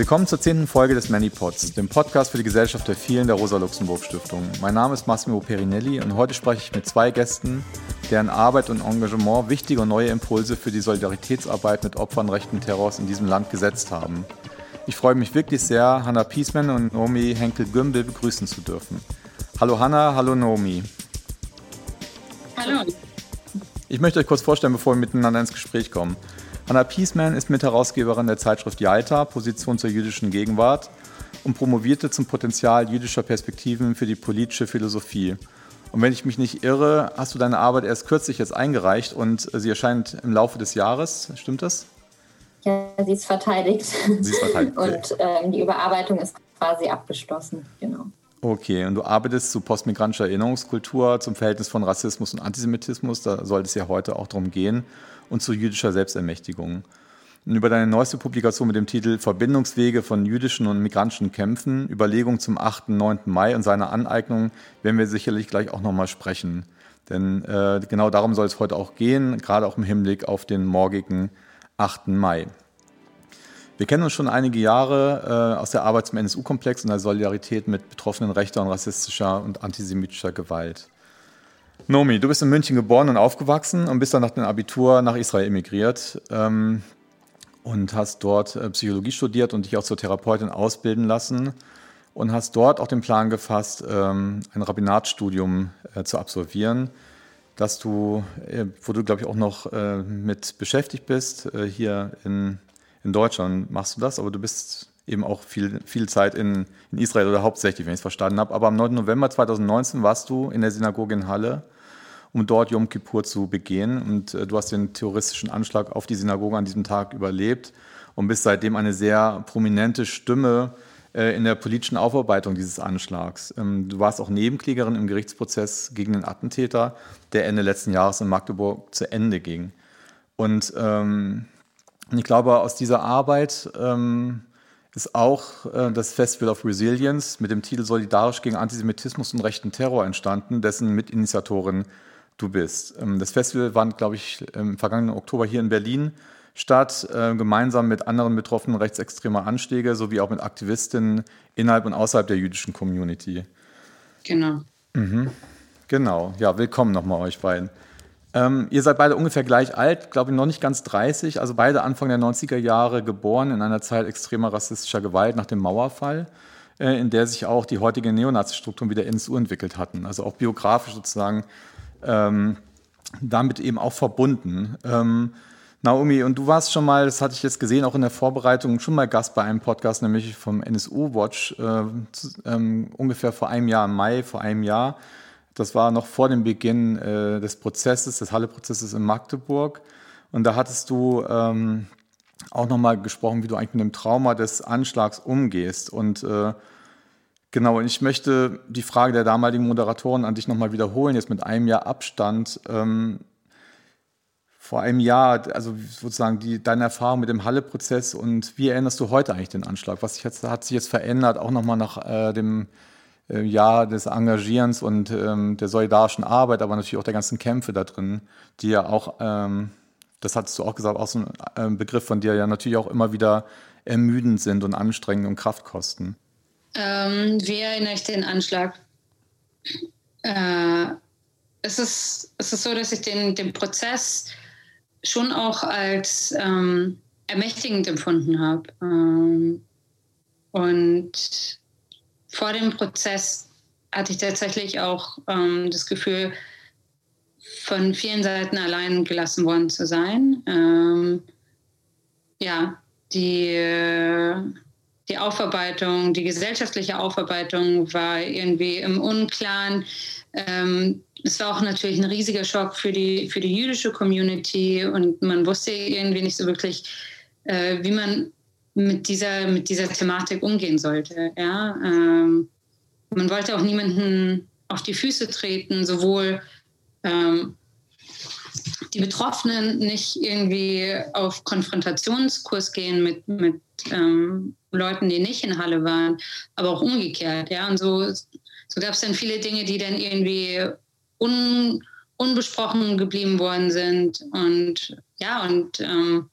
Willkommen zur zehnten Folge des ManyPods, dem Podcast für die Gesellschaft der vielen der Rosa-Luxemburg-Stiftung. Mein Name ist Massimo Perinelli und heute spreche ich mit zwei Gästen, deren Arbeit und Engagement wichtige und neue Impulse für die Solidaritätsarbeit mit Opfern rechten Terrors in diesem Land gesetzt haben. Ich freue mich wirklich sehr, Hannah Piesman und Naomi Henkel-Gümbel begrüßen zu dürfen. Hallo Hannah, hallo Naomi. Hallo. Ich möchte euch kurz vorstellen, bevor wir miteinander ins Gespräch kommen. Hannah Piesman ist Mitherausgeberin der Zeitschrift Jalta, Position zur jüdischen Gegenwart und promovierte zum Potenzial jüdischer Perspektiven für die politische Philosophie. Und wenn ich mich nicht irre, hast du deine Arbeit erst kürzlich jetzt eingereicht und sie erscheint im Laufe des Jahres. Stimmt das? Ja, sie ist verteidigt. Sie ist verteidigt. und ähm, die Überarbeitung ist quasi abgeschlossen. Genau. Okay, und du arbeitest zu postmigrantischer Erinnerungskultur, zum Verhältnis von Rassismus und Antisemitismus, da soll es ja heute auch darum gehen und zu jüdischer Selbstermächtigung. Und über deine neueste Publikation mit dem Titel Verbindungswege von jüdischen und migrantischen Kämpfen, Überlegung zum 8. und 9. Mai und seiner Aneignung werden wir sicherlich gleich auch nochmal sprechen. Denn äh, genau darum soll es heute auch gehen, gerade auch im Hinblick auf den morgigen 8. Mai. Wir kennen uns schon einige Jahre äh, aus der Arbeit zum NSU-Komplex und der Solidarität mit Betroffenen rechter und rassistischer und antisemitischer Gewalt. Nomi, du bist in München geboren und aufgewachsen und bist dann nach dem Abitur nach Israel emigriert ähm, und hast dort äh, Psychologie studiert und dich auch zur Therapeutin ausbilden lassen und hast dort auch den Plan gefasst, ähm, ein Rabbinatstudium äh, zu absolvieren, dass du, äh, wo du glaube ich auch noch äh, mit beschäftigt bist, äh, hier in, in Deutschland. Machst du das, aber du bist eben auch viel, viel Zeit in, in Israel oder hauptsächlich, wenn ich es verstanden habe. Aber am 9. November 2019 warst du in der Synagoge in Halle um dort Yom Kippur zu begehen. Und äh, du hast den terroristischen Anschlag auf die Synagoge an diesem Tag überlebt und bist seitdem eine sehr prominente Stimme äh, in der politischen Aufarbeitung dieses Anschlags. Ähm, du warst auch Nebenklägerin im Gerichtsprozess gegen den Attentäter, der Ende letzten Jahres in Magdeburg zu Ende ging. Und ähm, ich glaube, aus dieser Arbeit ähm, ist auch äh, das Festival of Resilience mit dem Titel Solidarisch gegen Antisemitismus und rechten Terror entstanden, dessen Mitinitiatorin du bist. Ähm, das Festival fand, glaube ich, im vergangenen Oktober hier in Berlin statt, äh, gemeinsam mit anderen Betroffenen rechtsextremer Anschläge sowie auch mit Aktivistinnen innerhalb und außerhalb der jüdischen Community. Genau. Mhm. Genau, ja, willkommen nochmal euch beiden. Ähm, ihr seid beide ungefähr gleich alt, glaube ich noch nicht ganz 30, also beide Anfang der 90er Jahre geboren in einer Zeit extremer rassistischer Gewalt nach dem Mauerfall, äh, in der sich auch die heutige Neonazi-Strukturen wieder ins U entwickelt hatten. Also auch biografisch sozusagen ähm, damit eben auch verbunden. Ähm, Naomi, und du warst schon mal, das hatte ich jetzt gesehen, auch in der Vorbereitung, schon mal Gast bei einem Podcast, nämlich vom NSU Watch, äh, ähm, ungefähr vor einem Jahr, im Mai vor einem Jahr. Das war noch vor dem Beginn äh, des Prozesses, des Halle-Prozesses in Magdeburg. Und da hattest du ähm, auch nochmal gesprochen, wie du eigentlich mit dem Trauma des Anschlags umgehst. Und äh, Genau, und ich möchte die Frage der damaligen Moderatoren an dich nochmal wiederholen, jetzt mit einem Jahr Abstand. Ähm, vor einem Jahr, also sozusagen die, deine Erfahrung mit dem Halle-Prozess und wie erinnerst du heute eigentlich den Anschlag? Was hat sich jetzt verändert, auch nochmal nach äh, dem äh, Jahr des Engagierens und ähm, der solidarischen Arbeit, aber natürlich auch der ganzen Kämpfe da drin, die ja auch, ähm, das hattest du auch gesagt, auch so ein äh, Begriff von dir, ja natürlich auch immer wieder ermüdend sind und anstrengend und Kraft kosten. Ähm, wie erinnere ich den Anschlag? Äh, es, ist, es ist so, dass ich den, den Prozess schon auch als ähm, ermächtigend empfunden habe. Ähm, und vor dem Prozess hatte ich tatsächlich auch ähm, das Gefühl, von vielen Seiten allein gelassen worden zu sein. Ähm, ja, die. Äh, die Aufarbeitung, die gesellschaftliche Aufarbeitung war irgendwie im Unklaren. Ähm, es war auch natürlich ein riesiger Schock für die, für die jüdische Community und man wusste irgendwie nicht so wirklich, äh, wie man mit dieser, mit dieser Thematik umgehen sollte. Ja? Ähm, man wollte auch niemanden auf die Füße treten, sowohl ähm, die Betroffenen nicht irgendwie auf Konfrontationskurs gehen mit, mit ähm, Leuten, die nicht in Halle waren, aber auch umgekehrt. Ja? Und so, so gab es dann viele Dinge, die dann irgendwie un, unbesprochen geblieben worden sind und ja, und ähm,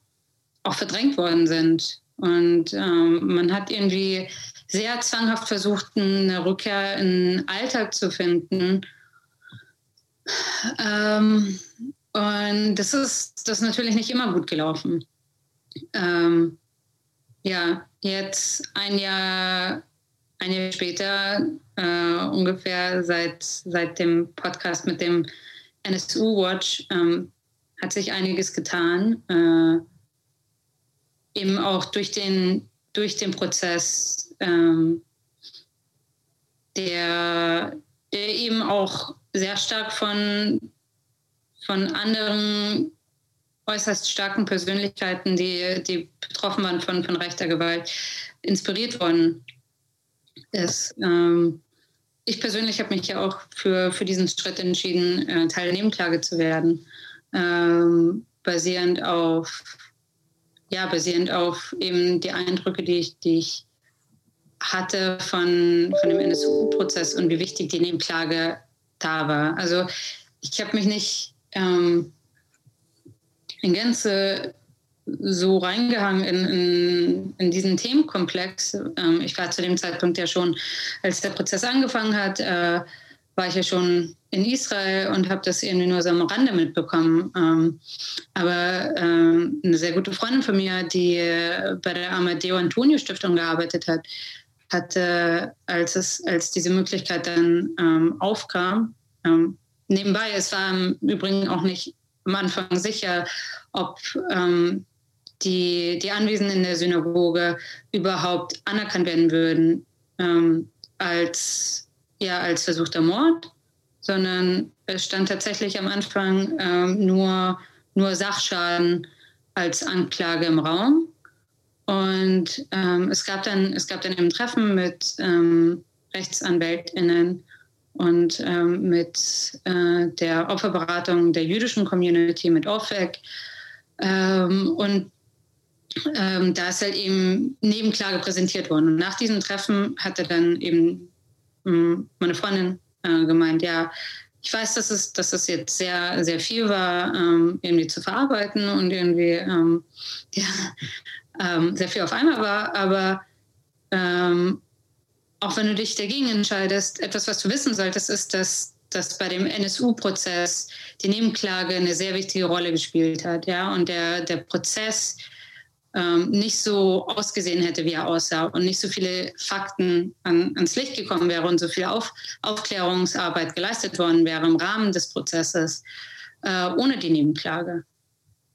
auch verdrängt worden sind. Und ähm, man hat irgendwie sehr zwanghaft versucht, eine Rückkehr in den Alltag zu finden. Ähm, und das ist, das ist natürlich nicht immer gut gelaufen. Ähm, ja, jetzt ein Jahr, ein Jahr später, äh, ungefähr seit, seit dem Podcast mit dem NSU Watch, ähm, hat sich einiges getan. Äh, eben auch durch den, durch den Prozess, ähm, der, der eben auch sehr stark von, von anderen äußerst starken Persönlichkeiten, die, die betroffen waren von, von rechter Gewalt, inspiriert worden ist. Ähm, ich persönlich habe mich ja auch für, für diesen Schritt entschieden, äh, Teil der Nebenklage zu werden, ähm, basierend auf ja, basierend auf eben die Eindrücke, die ich, die ich hatte von, von dem NSU-Prozess und wie wichtig die Nebenklage da war. Also ich habe mich nicht ähm, in Gänze so reingehangen in, in, in diesen Themenkomplex. Ähm, ich war zu dem Zeitpunkt ja schon, als der Prozess angefangen hat, äh, war ich ja schon in Israel und habe das irgendwie nur so am Rande mitbekommen. Ähm, aber ähm, eine sehr gute Freundin von mir, die bei der Amadeo Antonio Stiftung gearbeitet hat, hatte, als, es, als diese Möglichkeit dann ähm, aufkam, ähm, nebenbei, es war im Übrigen auch nicht am Anfang sicher, ob ähm, die, die Anwesenden in der Synagoge überhaupt anerkannt werden würden ähm, als, ja, als versuchter Mord, sondern es stand tatsächlich am Anfang ähm, nur, nur Sachschaden als Anklage im Raum. Und ähm, es, gab dann, es gab dann eben Treffen mit ähm, RechtsanwältInnen und ähm, mit äh, der Opferberatung der jüdischen Community, mit OFEC. Ähm, und ähm, da ist halt eben Nebenklage präsentiert worden. Und nach diesem Treffen hatte dann eben meine Freundin äh, gemeint, ja, ich weiß, dass es, dass es jetzt sehr, sehr viel war, ähm, irgendwie zu verarbeiten und irgendwie ähm, ja, ähm, sehr viel auf einmal war, aber ähm, auch wenn du dich dagegen entscheidest, etwas, was du wissen solltest, ist, dass, dass bei dem NSU-Prozess die Nebenklage eine sehr wichtige Rolle gespielt hat. Ja? Und der, der Prozess ähm, nicht so ausgesehen hätte, wie er aussah und nicht so viele Fakten an, ans Licht gekommen wäre und so viel Auf, Aufklärungsarbeit geleistet worden wäre im Rahmen des Prozesses äh, ohne die Nebenklage.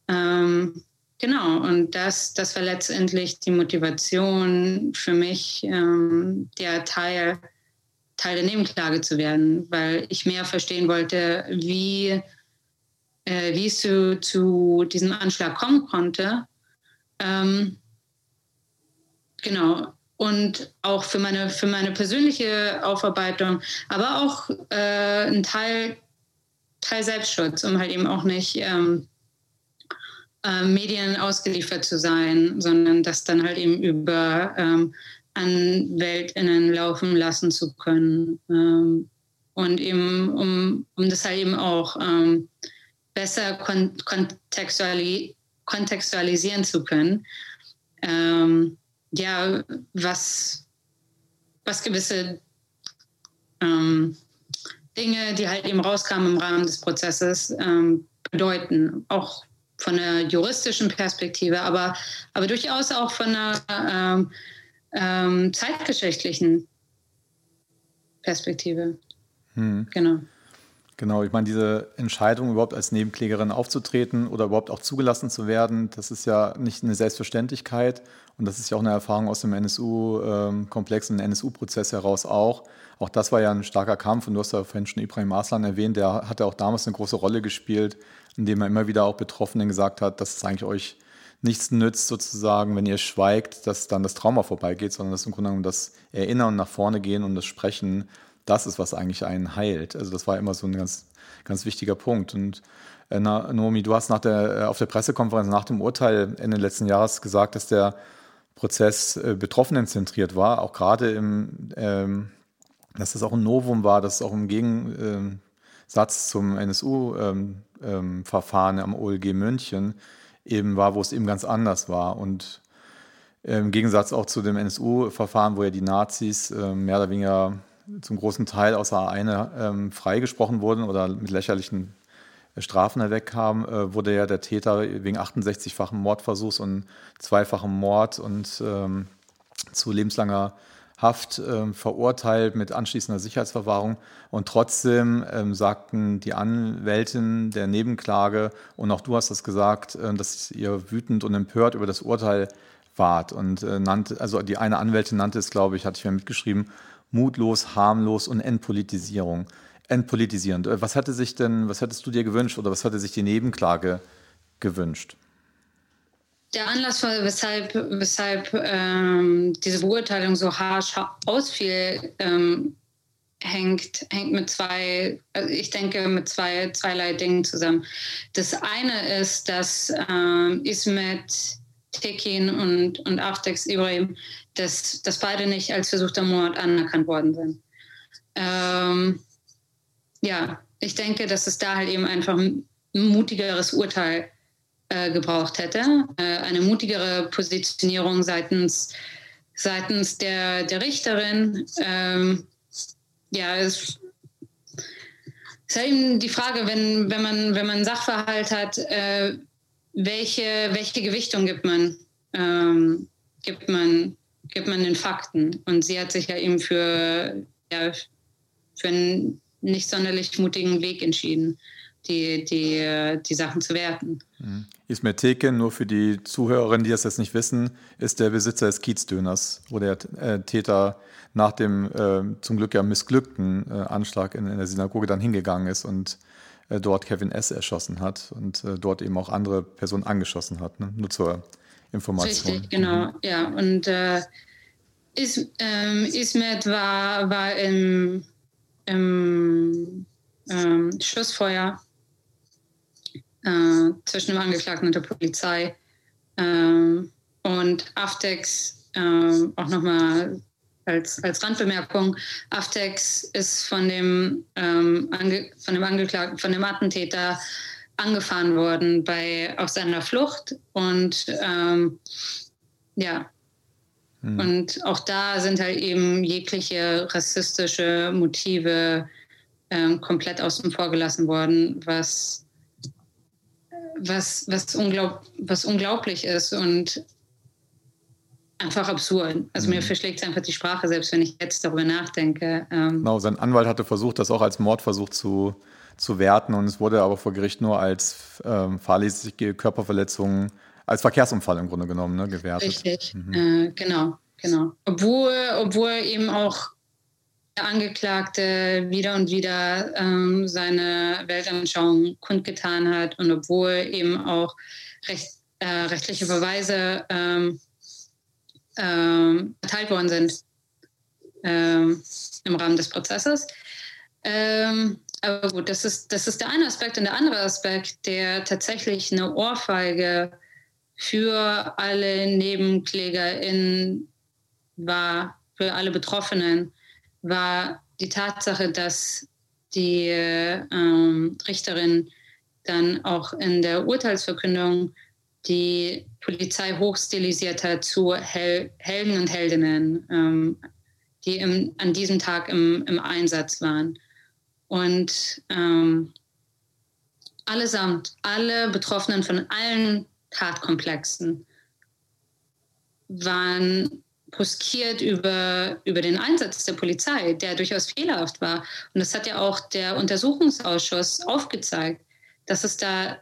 Ähm, genau, und das, das war letztendlich die Motivation für mich, ähm, der Teil, Teil der Nebenklage zu werden, weil ich mehr verstehen wollte, wie, äh, wie es zu, zu diesem Anschlag kommen konnte ähm, genau. Und auch für meine, für meine persönliche Aufarbeitung, aber auch äh, ein Teil, Teil Selbstschutz, um halt eben auch nicht ähm, äh, Medien ausgeliefert zu sein, sondern das dann halt eben über ähm, AnwältInnen laufen lassen zu können. Ähm, und eben, um, um das halt eben auch ähm, besser kon kontextuali kontextualisieren zu können. Ähm, ja, was, was gewisse ähm, Dinge, die halt eben rauskamen im Rahmen des Prozesses, ähm, bedeuten. Auch von der juristischen Perspektive, aber, aber durchaus auch von einer ähm, ähm, zeitgeschichtlichen Perspektive. Hm. Genau. Genau, ich meine, diese Entscheidung, überhaupt als Nebenklägerin aufzutreten oder überhaupt auch zugelassen zu werden, das ist ja nicht eine Selbstverständlichkeit. Und das ist ja auch eine Erfahrung aus dem NSU-Komplex und NSU-Prozess heraus auch. Auch das war ja ein starker Kampf. Und du hast ja vorhin schon Ibrahim Aslan erwähnt, der hatte auch damals eine große Rolle gespielt, indem er immer wieder auch Betroffenen gesagt hat, dass es eigentlich euch nichts nützt, sozusagen, wenn ihr schweigt, dass dann das Trauma vorbeigeht, sondern dass im Grunde genommen das Erinnern nach vorne gehen und das Sprechen das ist, was eigentlich einen heilt. Also das war immer so ein ganz, ganz wichtiger Punkt. Und äh, Naomi, du hast nach der, äh, auf der Pressekonferenz nach dem Urteil Ende letzten Jahres gesagt, dass der Prozess äh, Betroffenen zentriert war, auch gerade im, ähm, dass das auch ein Novum war, dass es auch im Gegensatz zum NSU-Verfahren ähm, ähm, am OLG München eben war, wo es eben ganz anders war. Und Im Gegensatz auch zu dem NSU-Verfahren, wo ja die Nazis äh, mehr oder weniger zum großen Teil außer eine ähm, freigesprochen wurden oder mit lächerlichen Strafen hinwegkamen, äh, wurde ja der Täter wegen 68-fachen Mordversuchs und zweifachem Mord und ähm, zu lebenslanger Haft äh, verurteilt mit anschließender Sicherheitsverwahrung. Und trotzdem ähm, sagten die Anwältin der Nebenklage, und auch du hast das gesagt, äh, dass ihr wütend und empört über das Urteil wart. Und äh, nannte, also die eine Anwältin nannte es, glaube ich, hatte ich mir mitgeschrieben, mutlos, harmlos und Entpolitisierung. Entpolitisierend. Äh, was hatte sich denn, was hättest du dir gewünscht oder was hatte sich die Nebenklage gewünscht? der Anlass, weshalb, weshalb ähm, diese Beurteilung so harsch ausfiel, ähm, hängt, hängt mit zwei, also ich denke, mit zwei, zweierlei Dingen zusammen. Das eine ist, dass ähm, Ismet Tekin und, und Aftex Ibrahim, dass, dass beide nicht als versuchter Mord anerkannt worden sind. Ähm, ja, ich denke, dass es da halt eben einfach ein mutigeres Urteil äh, gebraucht hätte. Äh, eine mutigere Positionierung seitens, seitens der, der Richterin. Ähm, ja, es ist halt eben die Frage, wenn, wenn, man, wenn man Sachverhalt hat, äh, welche, welche Gewichtung gibt man, ähm, gibt, man, gibt man den Fakten? Und sie hat sich ja eben für, ja, für einen nicht sonderlich mutigen Weg entschieden die, die, die Sachen zu werten. Mhm. Ismet Teken, nur für die Zuhörerinnen, die das jetzt nicht wissen, ist der Besitzer des Kiezdöners, wo der äh, Täter nach dem äh, zum Glück ja missglückten äh, Anschlag in, in, der Synagoge dann hingegangen ist und dort Kevin S. erschossen hat und äh, dort eben auch andere Personen angeschossen hat. Ne? Nur zur Information. Richtig, genau, mhm. ja. Und äh, Is, ähm, Ismet war, war im, im ähm, Schussfeuer äh, zwischen dem Angeklagten und der Polizei. Ähm, und Aftex, äh, auch nochmal als, als Randbemerkung, Aftex ist von dem, ähm, Ange von dem Angeklagten, von dem Attentäter angefahren worden bei, auf seiner Flucht. Und ähm, ja, hm. und auch da sind halt eben jegliche rassistische Motive ähm, komplett außen vor gelassen worden, was was, was, unglaub, was unglaublich ist und einfach absurd. Also mhm. mir verschlägt es einfach die Sprache, selbst wenn ich jetzt darüber nachdenke. Ähm genau, sein Anwalt hatte versucht, das auch als Mordversuch zu, zu werten und es wurde aber vor Gericht nur als ähm, fahrlässige Körperverletzung, als Verkehrsunfall im Grunde genommen ne, gewertet. Richtig, mhm. äh, genau, genau. Obwohl, obwohl eben auch der Angeklagte wieder und wieder ähm, seine Weltanschauung kundgetan hat und obwohl eben auch recht, äh, rechtliche Beweise ähm, ähm, erteilt worden sind ähm, im Rahmen des Prozesses. Ähm, aber gut, das ist, das ist der eine Aspekt. Und der andere Aspekt, der tatsächlich eine Ohrfeige für alle NebenklägerInnen war, für alle Betroffenen, war die Tatsache, dass die ähm, Richterin dann auch in der Urteilsverkündung die Polizei hochstilisiert hat zu Hel Helden und Heldinnen, ähm, die im, an diesem Tag im, im Einsatz waren. Und ähm, allesamt, alle Betroffenen von allen Tatkomplexen waren bruskiert über, über den Einsatz der Polizei, der durchaus fehlerhaft war. Und das hat ja auch der Untersuchungsausschuss aufgezeigt, dass es da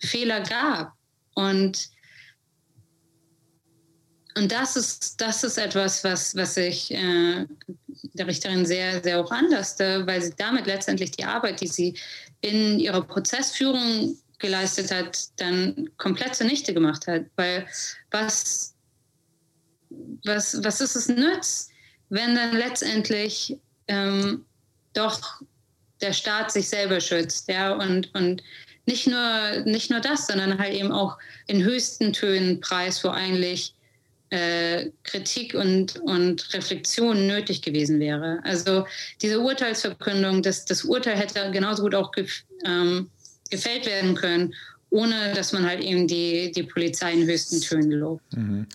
Fehler gab. Und, und das, ist, das ist etwas, was, was ich äh, der Richterin sehr, sehr hoch anlasste, weil sie damit letztendlich die Arbeit, die sie in ihrer Prozessführung geleistet hat, dann komplett zunichte gemacht hat. Weil was was, was ist es nützt, wenn dann letztendlich ähm, doch der Staat sich selber schützt, ja, und, und nicht nur, nicht nur das, sondern halt eben auch in höchsten Tönen Preis, wo eigentlich äh, Kritik und, und Reflexion nötig gewesen wäre. Also diese Urteilsverkündung, das, das Urteil hätte genauso gut auch gef, ähm, gefällt werden können, ohne dass man halt eben die, die Polizei in höchsten Tönen lobt. Mhm.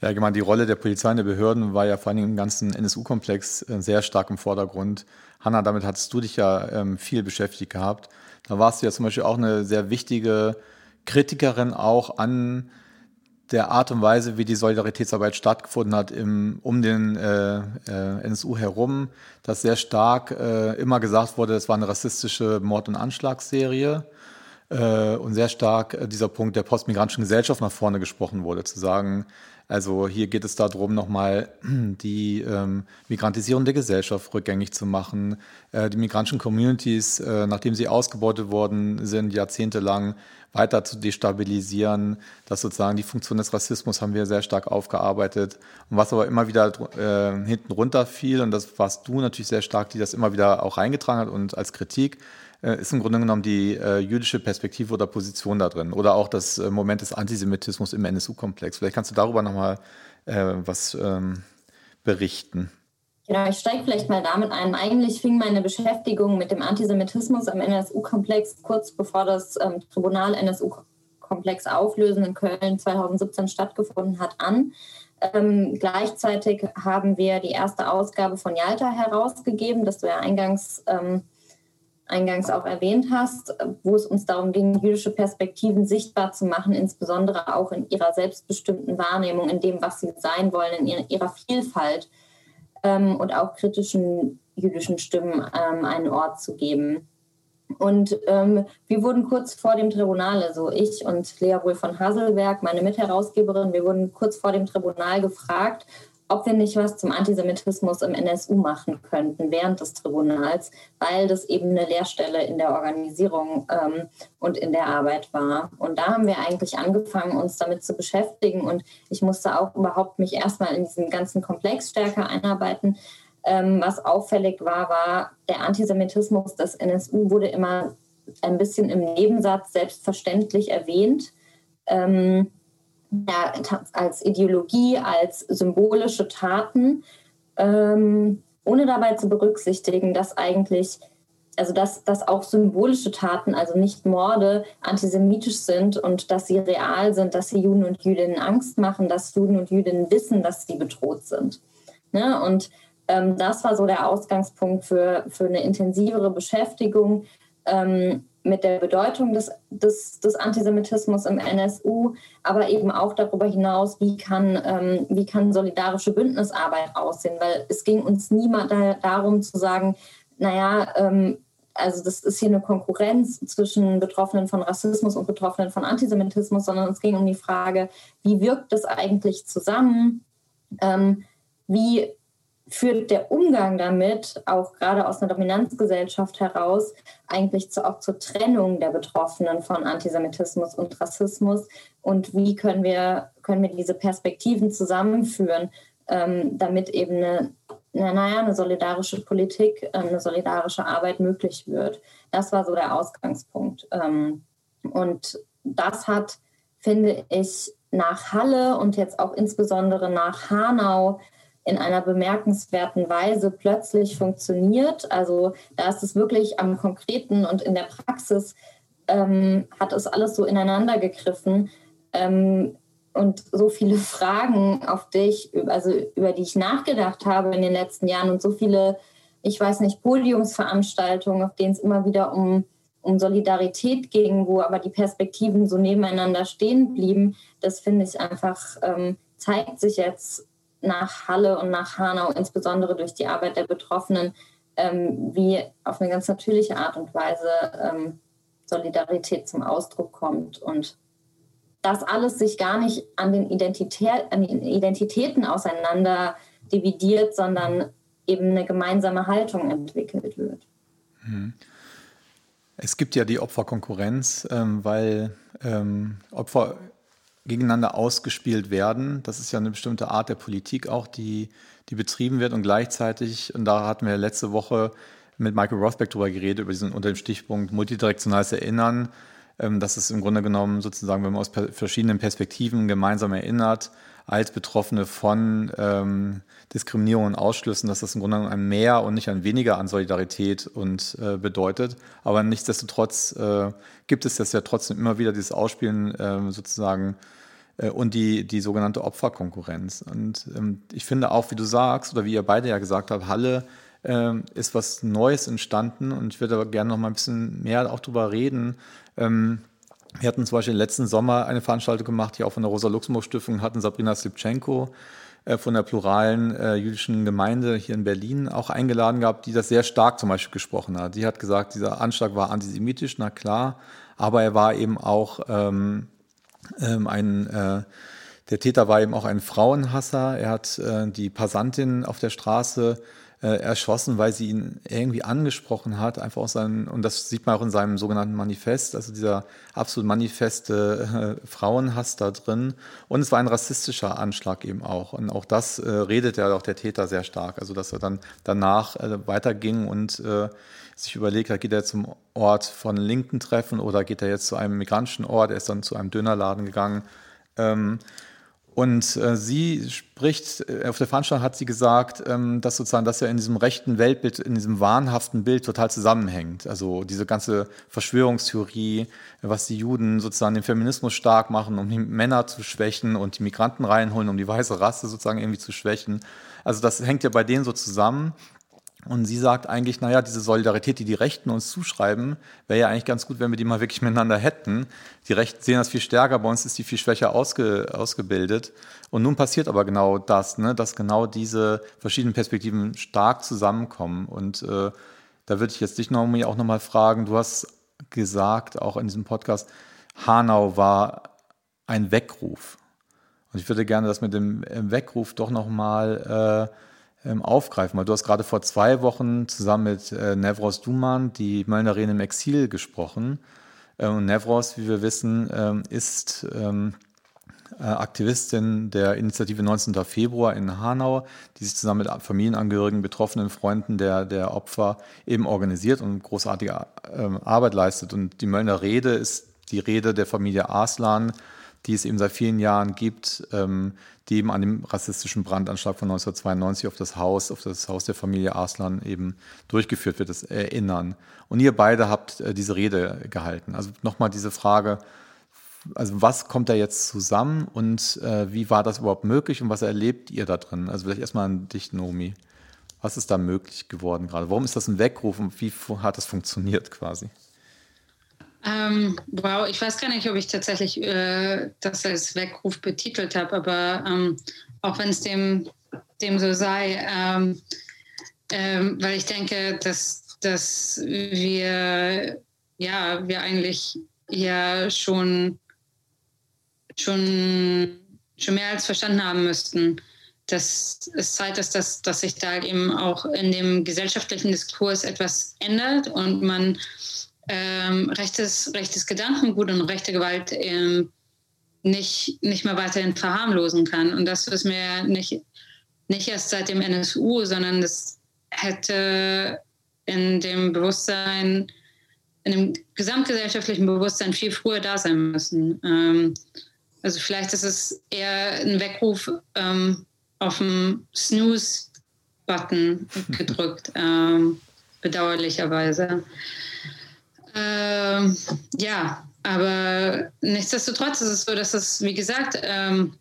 Ja, ich meine, die Rolle der Polizei und der Behörden war ja vor allem im ganzen NSU-Komplex äh, sehr stark im Vordergrund. Hanna, damit hattest du dich ja ähm, viel beschäftigt gehabt. Da warst du ja zum Beispiel auch eine sehr wichtige Kritikerin auch an der Art und Weise, wie die Solidaritätsarbeit stattgefunden hat im, um den äh, äh, NSU herum, dass sehr stark äh, immer gesagt wurde, es war eine rassistische Mord- und Anschlagsserie äh, und sehr stark äh, dieser Punkt der postmigrantischen Gesellschaft nach vorne gesprochen wurde, zu sagen, also hier geht es darum, nochmal die ähm, Migrantisierung der Gesellschaft rückgängig zu machen, äh, die migrantischen Communities, äh, nachdem sie ausgebeutet worden sind, jahrzehntelang weiter zu destabilisieren. Das sozusagen die Funktion des Rassismus haben wir sehr stark aufgearbeitet. Und was aber immer wieder äh, hinten runter fiel, und das warst du natürlich sehr stark, die das immer wieder auch reingetragen hat und als Kritik, ist im Grunde genommen die äh, jüdische Perspektive oder Position da drin. Oder auch das äh, Moment des Antisemitismus im NSU-Komplex. Vielleicht kannst du darüber nochmal äh, was ähm, berichten. Genau, ich steige vielleicht mal damit ein. Eigentlich fing meine Beschäftigung mit dem Antisemitismus am NSU-Komplex kurz bevor das ähm, Tribunal NSU-Komplex Auflösen in Köln 2017 stattgefunden hat an. Ähm, gleichzeitig haben wir die erste Ausgabe von Yalta herausgegeben, das du ja eingangs ähm, eingangs auch erwähnt hast, wo es uns darum ging, jüdische Perspektiven sichtbar zu machen, insbesondere auch in ihrer selbstbestimmten Wahrnehmung, in dem, was sie sein wollen, in ihrer Vielfalt ähm, und auch kritischen jüdischen Stimmen ähm, einen Ort zu geben. Und ähm, wir wurden kurz vor dem Tribunal, also ich und Lea Wohl von Haselberg, meine Mitherausgeberin, wir wurden kurz vor dem Tribunal gefragt, ob wir nicht was zum Antisemitismus im NSU machen könnten während des Tribunals, weil das eben eine Leerstelle in der Organisierung ähm, und in der Arbeit war. Und da haben wir eigentlich angefangen, uns damit zu beschäftigen. Und ich musste auch überhaupt mich erstmal in diesen ganzen Komplex stärker einarbeiten. Ähm, was auffällig war, war, der Antisemitismus des NSU wurde immer ein bisschen im Nebensatz selbstverständlich erwähnt. Ähm, ja, als Ideologie, als symbolische Taten, ähm, ohne dabei zu berücksichtigen, dass eigentlich, also dass, dass auch symbolische Taten, also nicht Morde, antisemitisch sind und dass sie real sind, dass sie Juden und Jüdinnen Angst machen, dass Juden und Jüdinnen wissen, dass sie bedroht sind. Ne? Und ähm, das war so der Ausgangspunkt für, für eine intensivere Beschäftigung. Ähm, mit der Bedeutung des, des, des, Antisemitismus im NSU, aber eben auch darüber hinaus, wie kann, ähm, wie kann solidarische Bündnisarbeit aussehen, weil es ging uns niemand da, darum zu sagen, naja, ähm, also das ist hier eine Konkurrenz zwischen Betroffenen von Rassismus und Betroffenen von Antisemitismus, sondern es ging um die Frage, wie wirkt das eigentlich zusammen? Ähm, wie führt der Umgang damit, auch gerade aus einer Dominanzgesellschaft heraus, eigentlich zu, auch zur Trennung der Betroffenen von Antisemitismus und Rassismus? Und wie können wir, können wir diese Perspektiven zusammenführen, ähm, damit eben eine, eine, naja, eine solidarische Politik, äh, eine solidarische Arbeit möglich wird? Das war so der Ausgangspunkt. Ähm, und das hat, finde ich, nach Halle und jetzt auch insbesondere nach Hanau in einer bemerkenswerten Weise plötzlich funktioniert. Also da ist es wirklich am Konkreten und in der Praxis ähm, hat es alles so ineinander gegriffen. Ähm, und so viele Fragen, auf die ich, also über die ich nachgedacht habe in den letzten Jahren und so viele, ich weiß nicht, Podiumsveranstaltungen, auf denen es immer wieder um, um Solidarität ging, wo aber die Perspektiven so nebeneinander stehen blieben, das finde ich einfach, ähm, zeigt sich jetzt nach Halle und nach Hanau, insbesondere durch die Arbeit der Betroffenen, ähm, wie auf eine ganz natürliche Art und Weise ähm, Solidarität zum Ausdruck kommt. Und das alles sich gar nicht an den, Identität, an den Identitäten auseinander dividiert, sondern eben eine gemeinsame Haltung entwickelt wird. Mhm. Es gibt ja die Opferkonkurrenz, ähm, weil ähm, Opfer gegeneinander ausgespielt werden. Das ist ja eine bestimmte Art der Politik auch, die, die betrieben wird und gleichzeitig, und da hatten wir letzte Woche mit Michael Rothbeck darüber geredet, über diesen unter dem Stichpunkt multidirektionales Erinnern, ähm, dass es im Grunde genommen sozusagen, wenn man aus verschiedenen Perspektiven gemeinsam erinnert, als Betroffene von ähm, Diskriminierung und Ausschlüssen, dass das im Grunde genommen ein Mehr und nicht ein Weniger an Solidarität und äh, bedeutet. Aber nichtsdestotrotz äh, gibt es das ja trotzdem immer wieder, dieses Ausspielen äh, sozusagen und die, die sogenannte Opferkonkurrenz. Und ähm, ich finde auch, wie du sagst, oder wie ihr beide ja gesagt habt, Halle ähm, ist was Neues entstanden und ich würde aber gerne noch mal ein bisschen mehr auch darüber reden. Ähm, wir hatten zum Beispiel letzten Sommer eine Veranstaltung gemacht, hier auch von der Rosa-Luxemburg-Stiftung, hatten Sabrina Slipchenko äh, von der pluralen äh, jüdischen Gemeinde hier in Berlin auch eingeladen gehabt, die das sehr stark zum Beispiel gesprochen hat. Die hat gesagt, dieser Anschlag war antisemitisch, na klar, aber er war eben auch ähm, ähm, ein äh, der Täter war eben auch ein Frauenhasser. Er hat äh, die Passantin auf der Straße äh, erschossen, weil sie ihn irgendwie angesprochen hat, einfach aus seinem, und das sieht man auch in seinem sogenannten Manifest, also dieser absolut manifeste äh, Frauenhass da drin. Und es war ein rassistischer Anschlag eben auch. Und auch das äh, redet ja auch der Täter sehr stark. Also dass er dann danach äh, weiterging und äh, sich überlegt geht er zum Ort von linken Treffen oder geht er jetzt zu einem migrantischen Ort? Er ist dann zu einem Dönerladen gegangen. Ähm, und äh, sie spricht, äh, auf der Veranstaltung hat sie gesagt, ähm, dass sozusagen das ja in diesem rechten Weltbild, in diesem wahnhaften Bild total zusammenhängt. Also diese ganze Verschwörungstheorie, was die Juden sozusagen den Feminismus stark machen, um die Männer zu schwächen und die Migranten reinholen, um die weiße Rasse sozusagen irgendwie zu schwächen. Also das hängt ja bei denen so zusammen. Und sie sagt eigentlich, naja, diese Solidarität, die die Rechten uns zuschreiben, wäre ja eigentlich ganz gut, wenn wir die mal wirklich miteinander hätten. Die Rechten sehen das viel stärker, bei uns ist die viel schwächer ausge, ausgebildet. Und nun passiert aber genau das, ne, dass genau diese verschiedenen Perspektiven stark zusammenkommen. Und äh, da würde ich jetzt dich noch, auch nochmal fragen, du hast gesagt, auch in diesem Podcast, Hanau war ein Weckruf. Und ich würde gerne das mit dem Weckruf doch nochmal... Äh, ähm, aufgreifen, weil du hast gerade vor zwei Wochen zusammen mit äh, Nevros Duman die Möllnerin im Exil gesprochen. Äh, und Nevros, wie wir wissen, ähm, ist ähm, äh, Aktivistin der Initiative 19. Februar in Hanau, die sich zusammen mit Familienangehörigen, betroffenen Freunden der, der Opfer eben organisiert und großartige ähm, Arbeit leistet. Und die Möllner Rede ist die Rede der Familie Aslan, die es eben seit vielen Jahren gibt, ähm, die eben an dem rassistischen Brandanschlag von 1992 auf das Haus, auf das Haus der Familie Arslan eben durchgeführt wird, das Erinnern. Und ihr beide habt äh, diese Rede gehalten. Also nochmal diese Frage, also was kommt da jetzt zusammen und äh, wie war das überhaupt möglich und was erlebt ihr da drin? Also vielleicht erstmal an dich, Nomi. Was ist da möglich geworden gerade? Warum ist das ein Weckruf und wie hat das funktioniert quasi? Ähm, wow, ich weiß gar nicht, ob ich tatsächlich äh, das als Weckruf betitelt habe, aber ähm, auch wenn es dem, dem so sei, ähm, ähm, weil ich denke, dass, dass wir, ja, wir eigentlich ja schon, schon, schon mehr als verstanden haben müssten, dass es Zeit ist, dass, dass sich da eben auch in dem gesellschaftlichen Diskurs etwas ändert und man ähm, rechtes, rechtes Gedankengut und rechte Gewalt ähm, nicht, nicht mehr weiterhin verharmlosen kann. Und das ist mir nicht, nicht erst seit dem NSU, sondern das hätte in dem Bewusstsein, in dem gesamtgesellschaftlichen Bewusstsein viel früher da sein müssen. Ähm, also vielleicht ist es eher ein Weckruf ähm, auf dem Snooze-Button gedrückt, ähm, bedauerlicherweise. Ähm, ja, aber nichtsdestotrotz ist es so, dass es, wie gesagt, ähm,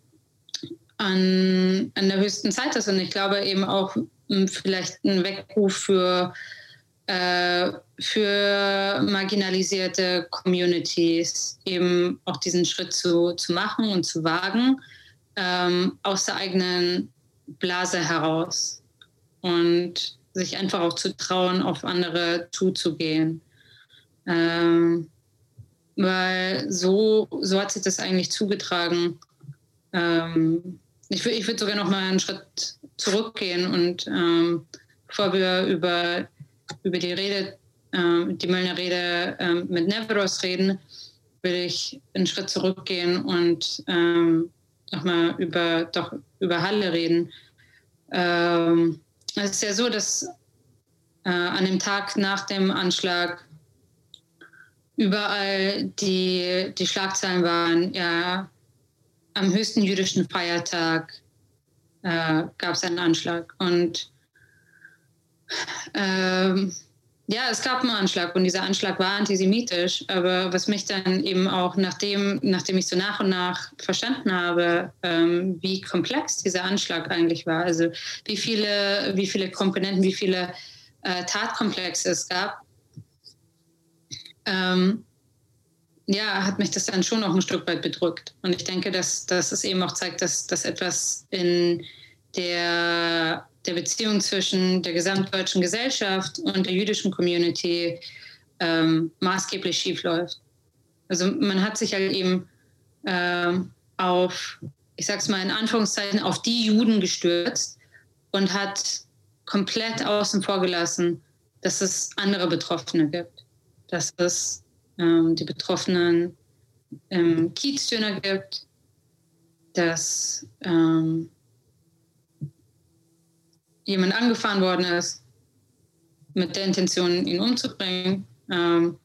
an, an der höchsten Zeit ist. Und ich glaube eben auch hm, vielleicht ein Weckruf für, äh, für marginalisierte Communities, eben auch diesen Schritt zu, zu machen und zu wagen, ähm, aus der eigenen Blase heraus. Und sich einfach auch zu trauen, auf andere zuzugehen. Ähm, weil so, so hat sich das eigentlich zugetragen. Ähm, ich, ich würde sogar noch mal einen Schritt zurückgehen und ähm, bevor wir über, über die Rede, äh, die Möllner Rede äh, mit Neveros reden, will ich einen Schritt zurückgehen und ähm, nochmal über, doch, über Halle reden. Ähm, es ist ja so, dass äh, an dem Tag nach dem Anschlag überall die, die Schlagzeilen waren, ja, am höchsten jüdischen Feiertag äh, gab es einen Anschlag. Und ähm, ja, es gab einen Anschlag und dieser Anschlag war antisemitisch. Aber was mich dann eben auch, nachdem, nachdem ich so nach und nach verstanden habe, ähm, wie komplex dieser Anschlag eigentlich war, also wie viele, wie viele Komponenten, wie viele äh, Tatkomplexe es gab, ähm, ja, hat mich das dann schon noch ein Stück weit bedrückt. Und ich denke, dass, dass es eben auch zeigt, dass, dass etwas in der der Beziehung zwischen der gesamtdeutschen Gesellschaft und der jüdischen Community ähm, maßgeblich schiefläuft. Also man hat sich halt eben ähm, auf, ich sag's mal in Anführungszeichen, auf die Juden gestürzt und hat komplett außen vor gelassen, dass es andere Betroffene gibt. Dass es ähm, die Betroffenen im Kiezdöner gibt, dass ähm, jemand angefahren worden ist, mit der Intention, ihn umzubringen, ähm,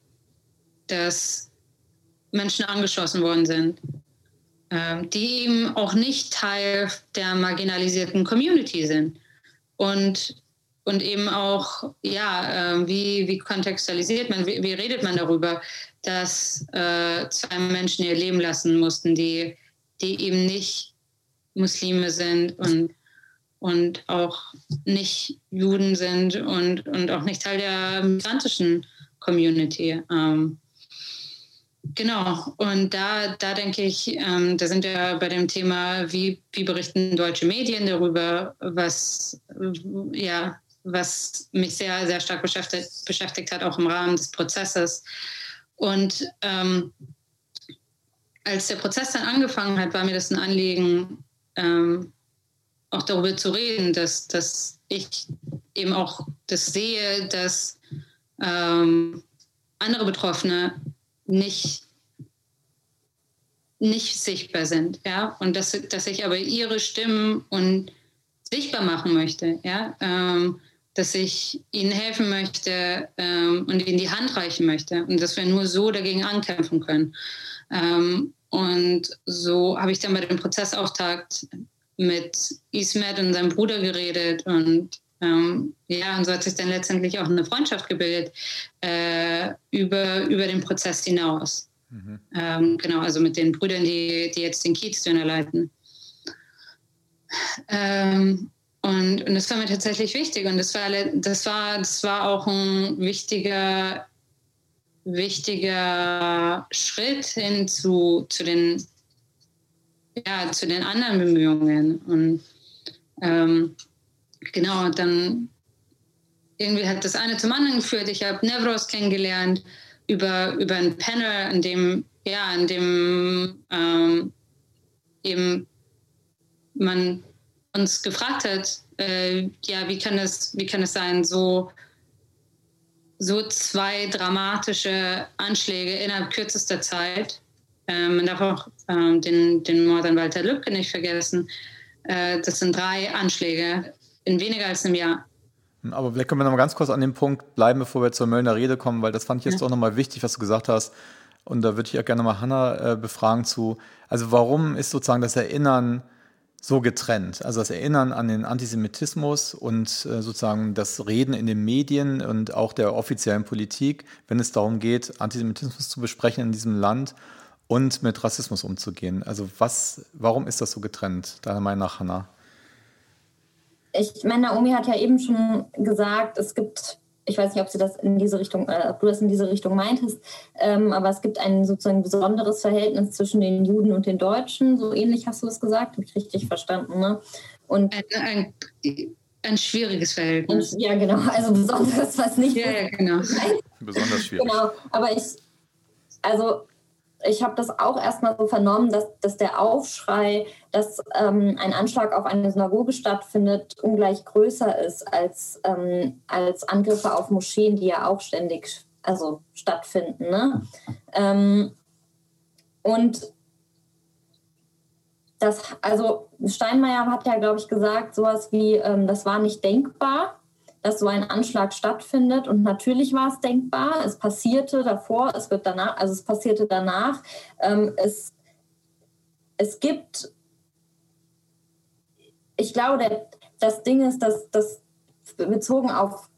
dass Menschen angeschossen worden sind, ähm, die eben auch nicht Teil der marginalisierten Community sind. Und, und eben auch, ja, äh, wie, wie kontextualisiert man, wie, wie redet man darüber, dass äh, zwei Menschen ihr Leben lassen mussten, die, die eben nicht Muslime sind und und auch nicht Juden sind und, und auch nicht Teil der migrantischen Community. Ähm, genau, und da, da denke ich, ähm, da sind wir bei dem Thema, wie, wie berichten deutsche Medien darüber, was, ja, was mich sehr, sehr stark beschäftigt, beschäftigt hat, auch im Rahmen des Prozesses. Und ähm, als der Prozess dann angefangen hat, war mir das ein Anliegen, ähm, auch darüber zu reden, dass, dass ich eben auch das sehe, dass ähm, andere Betroffene nicht, nicht sichtbar sind. Ja? Und dass, dass ich aber ihre Stimmen und sichtbar machen möchte. Ja? Ähm, dass ich ihnen helfen möchte ähm, und ihnen die Hand reichen möchte und dass wir nur so dagegen ankämpfen können. Ähm, und so habe ich dann bei dem Prozessauftakt mit Ismet und seinem Bruder geredet und ähm, ja, und so hat sich dann letztendlich auch eine Freundschaft gebildet äh, über, über den Prozess hinaus. Mhm. Ähm, genau, also mit den Brüdern, die, die jetzt den Kiezdöner leiten. Ähm, und, und das war mir tatsächlich wichtig und das war, das war, das war auch ein wichtiger, wichtiger Schritt hin zu, zu den ja, zu den anderen Bemühungen. Und ähm, genau, dann irgendwie hat das eine zum anderen geführt. Ich habe Nevros kennengelernt über, über ein Panel, in dem, ja, in dem ähm, eben man uns gefragt hat, äh, ja, wie kann es, wie kann es sein, so, so zwei dramatische Anschläge innerhalb kürzester Zeit ähm, man darf auch ähm, den, den Mord an Walter Lübcke nicht vergessen. Äh, das sind drei Anschläge in weniger als einem Jahr. Aber vielleicht können wir noch mal ganz kurz an dem Punkt bleiben, bevor wir zur Möllner Rede kommen, weil das fand ich jetzt ja. auch noch mal wichtig, was du gesagt hast. Und da würde ich auch gerne mal Hanna äh, befragen zu, also warum ist sozusagen das Erinnern so getrennt? Also das Erinnern an den Antisemitismus und äh, sozusagen das Reden in den Medien und auch der offiziellen Politik, wenn es darum geht, Antisemitismus zu besprechen in diesem Land und mit Rassismus umzugehen. Also was, warum ist das so getrennt, deiner Meinung nach, Hannah? Ich meine, Naomi hat ja eben schon gesagt, es gibt, ich weiß nicht, ob sie das in diese Richtung, äh, ob du das in diese Richtung meintest, ähm, aber es gibt ein sozusagen besonderes Verhältnis zwischen den Juden und den Deutschen. So ähnlich hast du es gesagt, habe ich richtig verstanden, ne? Und ein, ein, ein schwieriges Verhältnis. ja, genau. Also besonders, was nicht. Ja, ja, genau. Besonders schwierig. Genau. Aber ich, also ich habe das auch erstmal so vernommen, dass, dass der Aufschrei, dass ähm, ein Anschlag auf eine Synagoge stattfindet, ungleich größer ist als, ähm, als Angriffe auf Moscheen, die ja auch ständig also stattfinden. Ne? Ähm, und das, also Steinmeier hat ja, glaube ich, gesagt, sowas wie, ähm, das war nicht denkbar dass so ein Anschlag stattfindet. Und natürlich war es denkbar. Es passierte davor, es wird danach, also es passierte danach. Ähm, es, es gibt, ich glaube, das Ding ist, dass das bezogen auf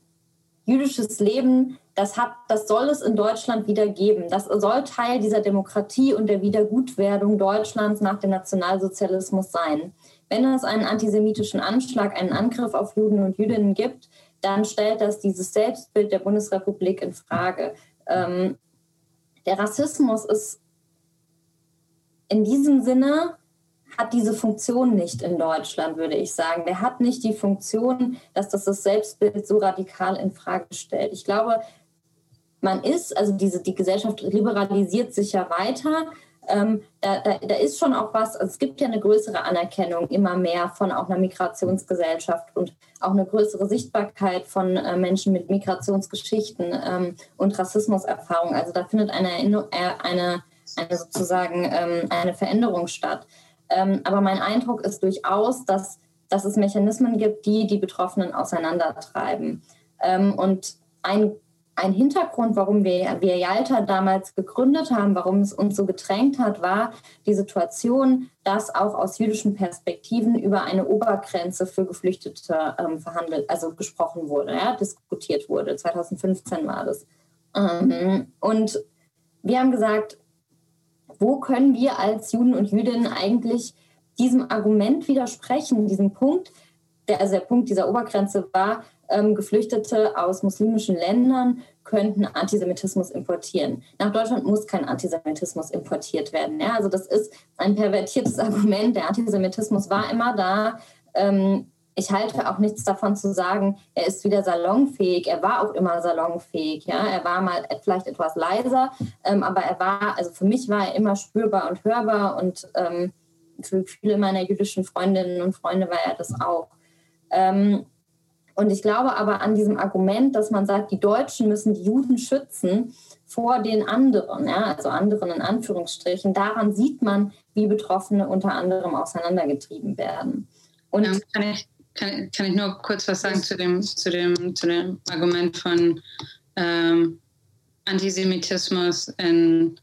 jüdisches Leben, das, hat, das soll es in Deutschland wieder geben. Das soll Teil dieser Demokratie und der Wiedergutwerdung Deutschlands nach dem Nationalsozialismus sein. Wenn es einen antisemitischen Anschlag, einen Angriff auf Juden und Jüdinnen gibt, dann stellt das dieses Selbstbild der Bundesrepublik in Frage. Ähm, der Rassismus ist in diesem Sinne hat diese Funktion nicht in Deutschland, würde ich sagen. Der hat nicht die Funktion, dass das das Selbstbild so radikal in Frage stellt. Ich glaube, man ist, also diese, die Gesellschaft liberalisiert sich ja weiter. Ähm, da, da, da, ist schon auch was, also es gibt ja eine größere Anerkennung immer mehr von auch einer Migrationsgesellschaft und auch eine größere Sichtbarkeit von äh, Menschen mit Migrationsgeschichten ähm, und Rassismuserfahrung. Also da findet eine, äh, eine, eine sozusagen ähm, eine Veränderung statt. Ähm, aber mein Eindruck ist durchaus, dass, dass es Mechanismen gibt, die die Betroffenen auseinandertreiben. Ähm, und ein ein Hintergrund, warum wir, wir Yalta damals gegründet haben, warum es uns so gedrängt hat, war die Situation, dass auch aus jüdischen Perspektiven über eine Obergrenze für Geflüchtete ähm, verhandelt, also gesprochen wurde, ja, diskutiert wurde. 2015 war das. Ähm, und wir haben gesagt, wo können wir als Juden und Jüdinnen eigentlich diesem Argument widersprechen, diesem Punkt, der, also der Punkt dieser Obergrenze war, ähm, Geflüchtete aus muslimischen Ländern könnten Antisemitismus importieren. Nach Deutschland muss kein Antisemitismus importiert werden. Ja? Also das ist ein pervertiertes Argument. Der Antisemitismus war immer da. Ähm, ich halte auch nichts davon zu sagen, er ist wieder salonfähig. Er war auch immer salonfähig. Ja? Er war mal vielleicht etwas leiser, ähm, aber er war, also für mich war er immer spürbar und hörbar und ähm, für viele meiner jüdischen Freundinnen und Freunde war er das auch. Ähm, und ich glaube aber an diesem Argument, dass man sagt, die Deutschen müssen die Juden schützen vor den anderen, ja, also anderen in Anführungsstrichen, daran sieht man, wie Betroffene unter anderem auseinandergetrieben werden. Und ja, kann, ich, kann, kann, ich nur kurz was sagen zu dem, zu dem, zu dem Argument von ähm, Antisemitismus in,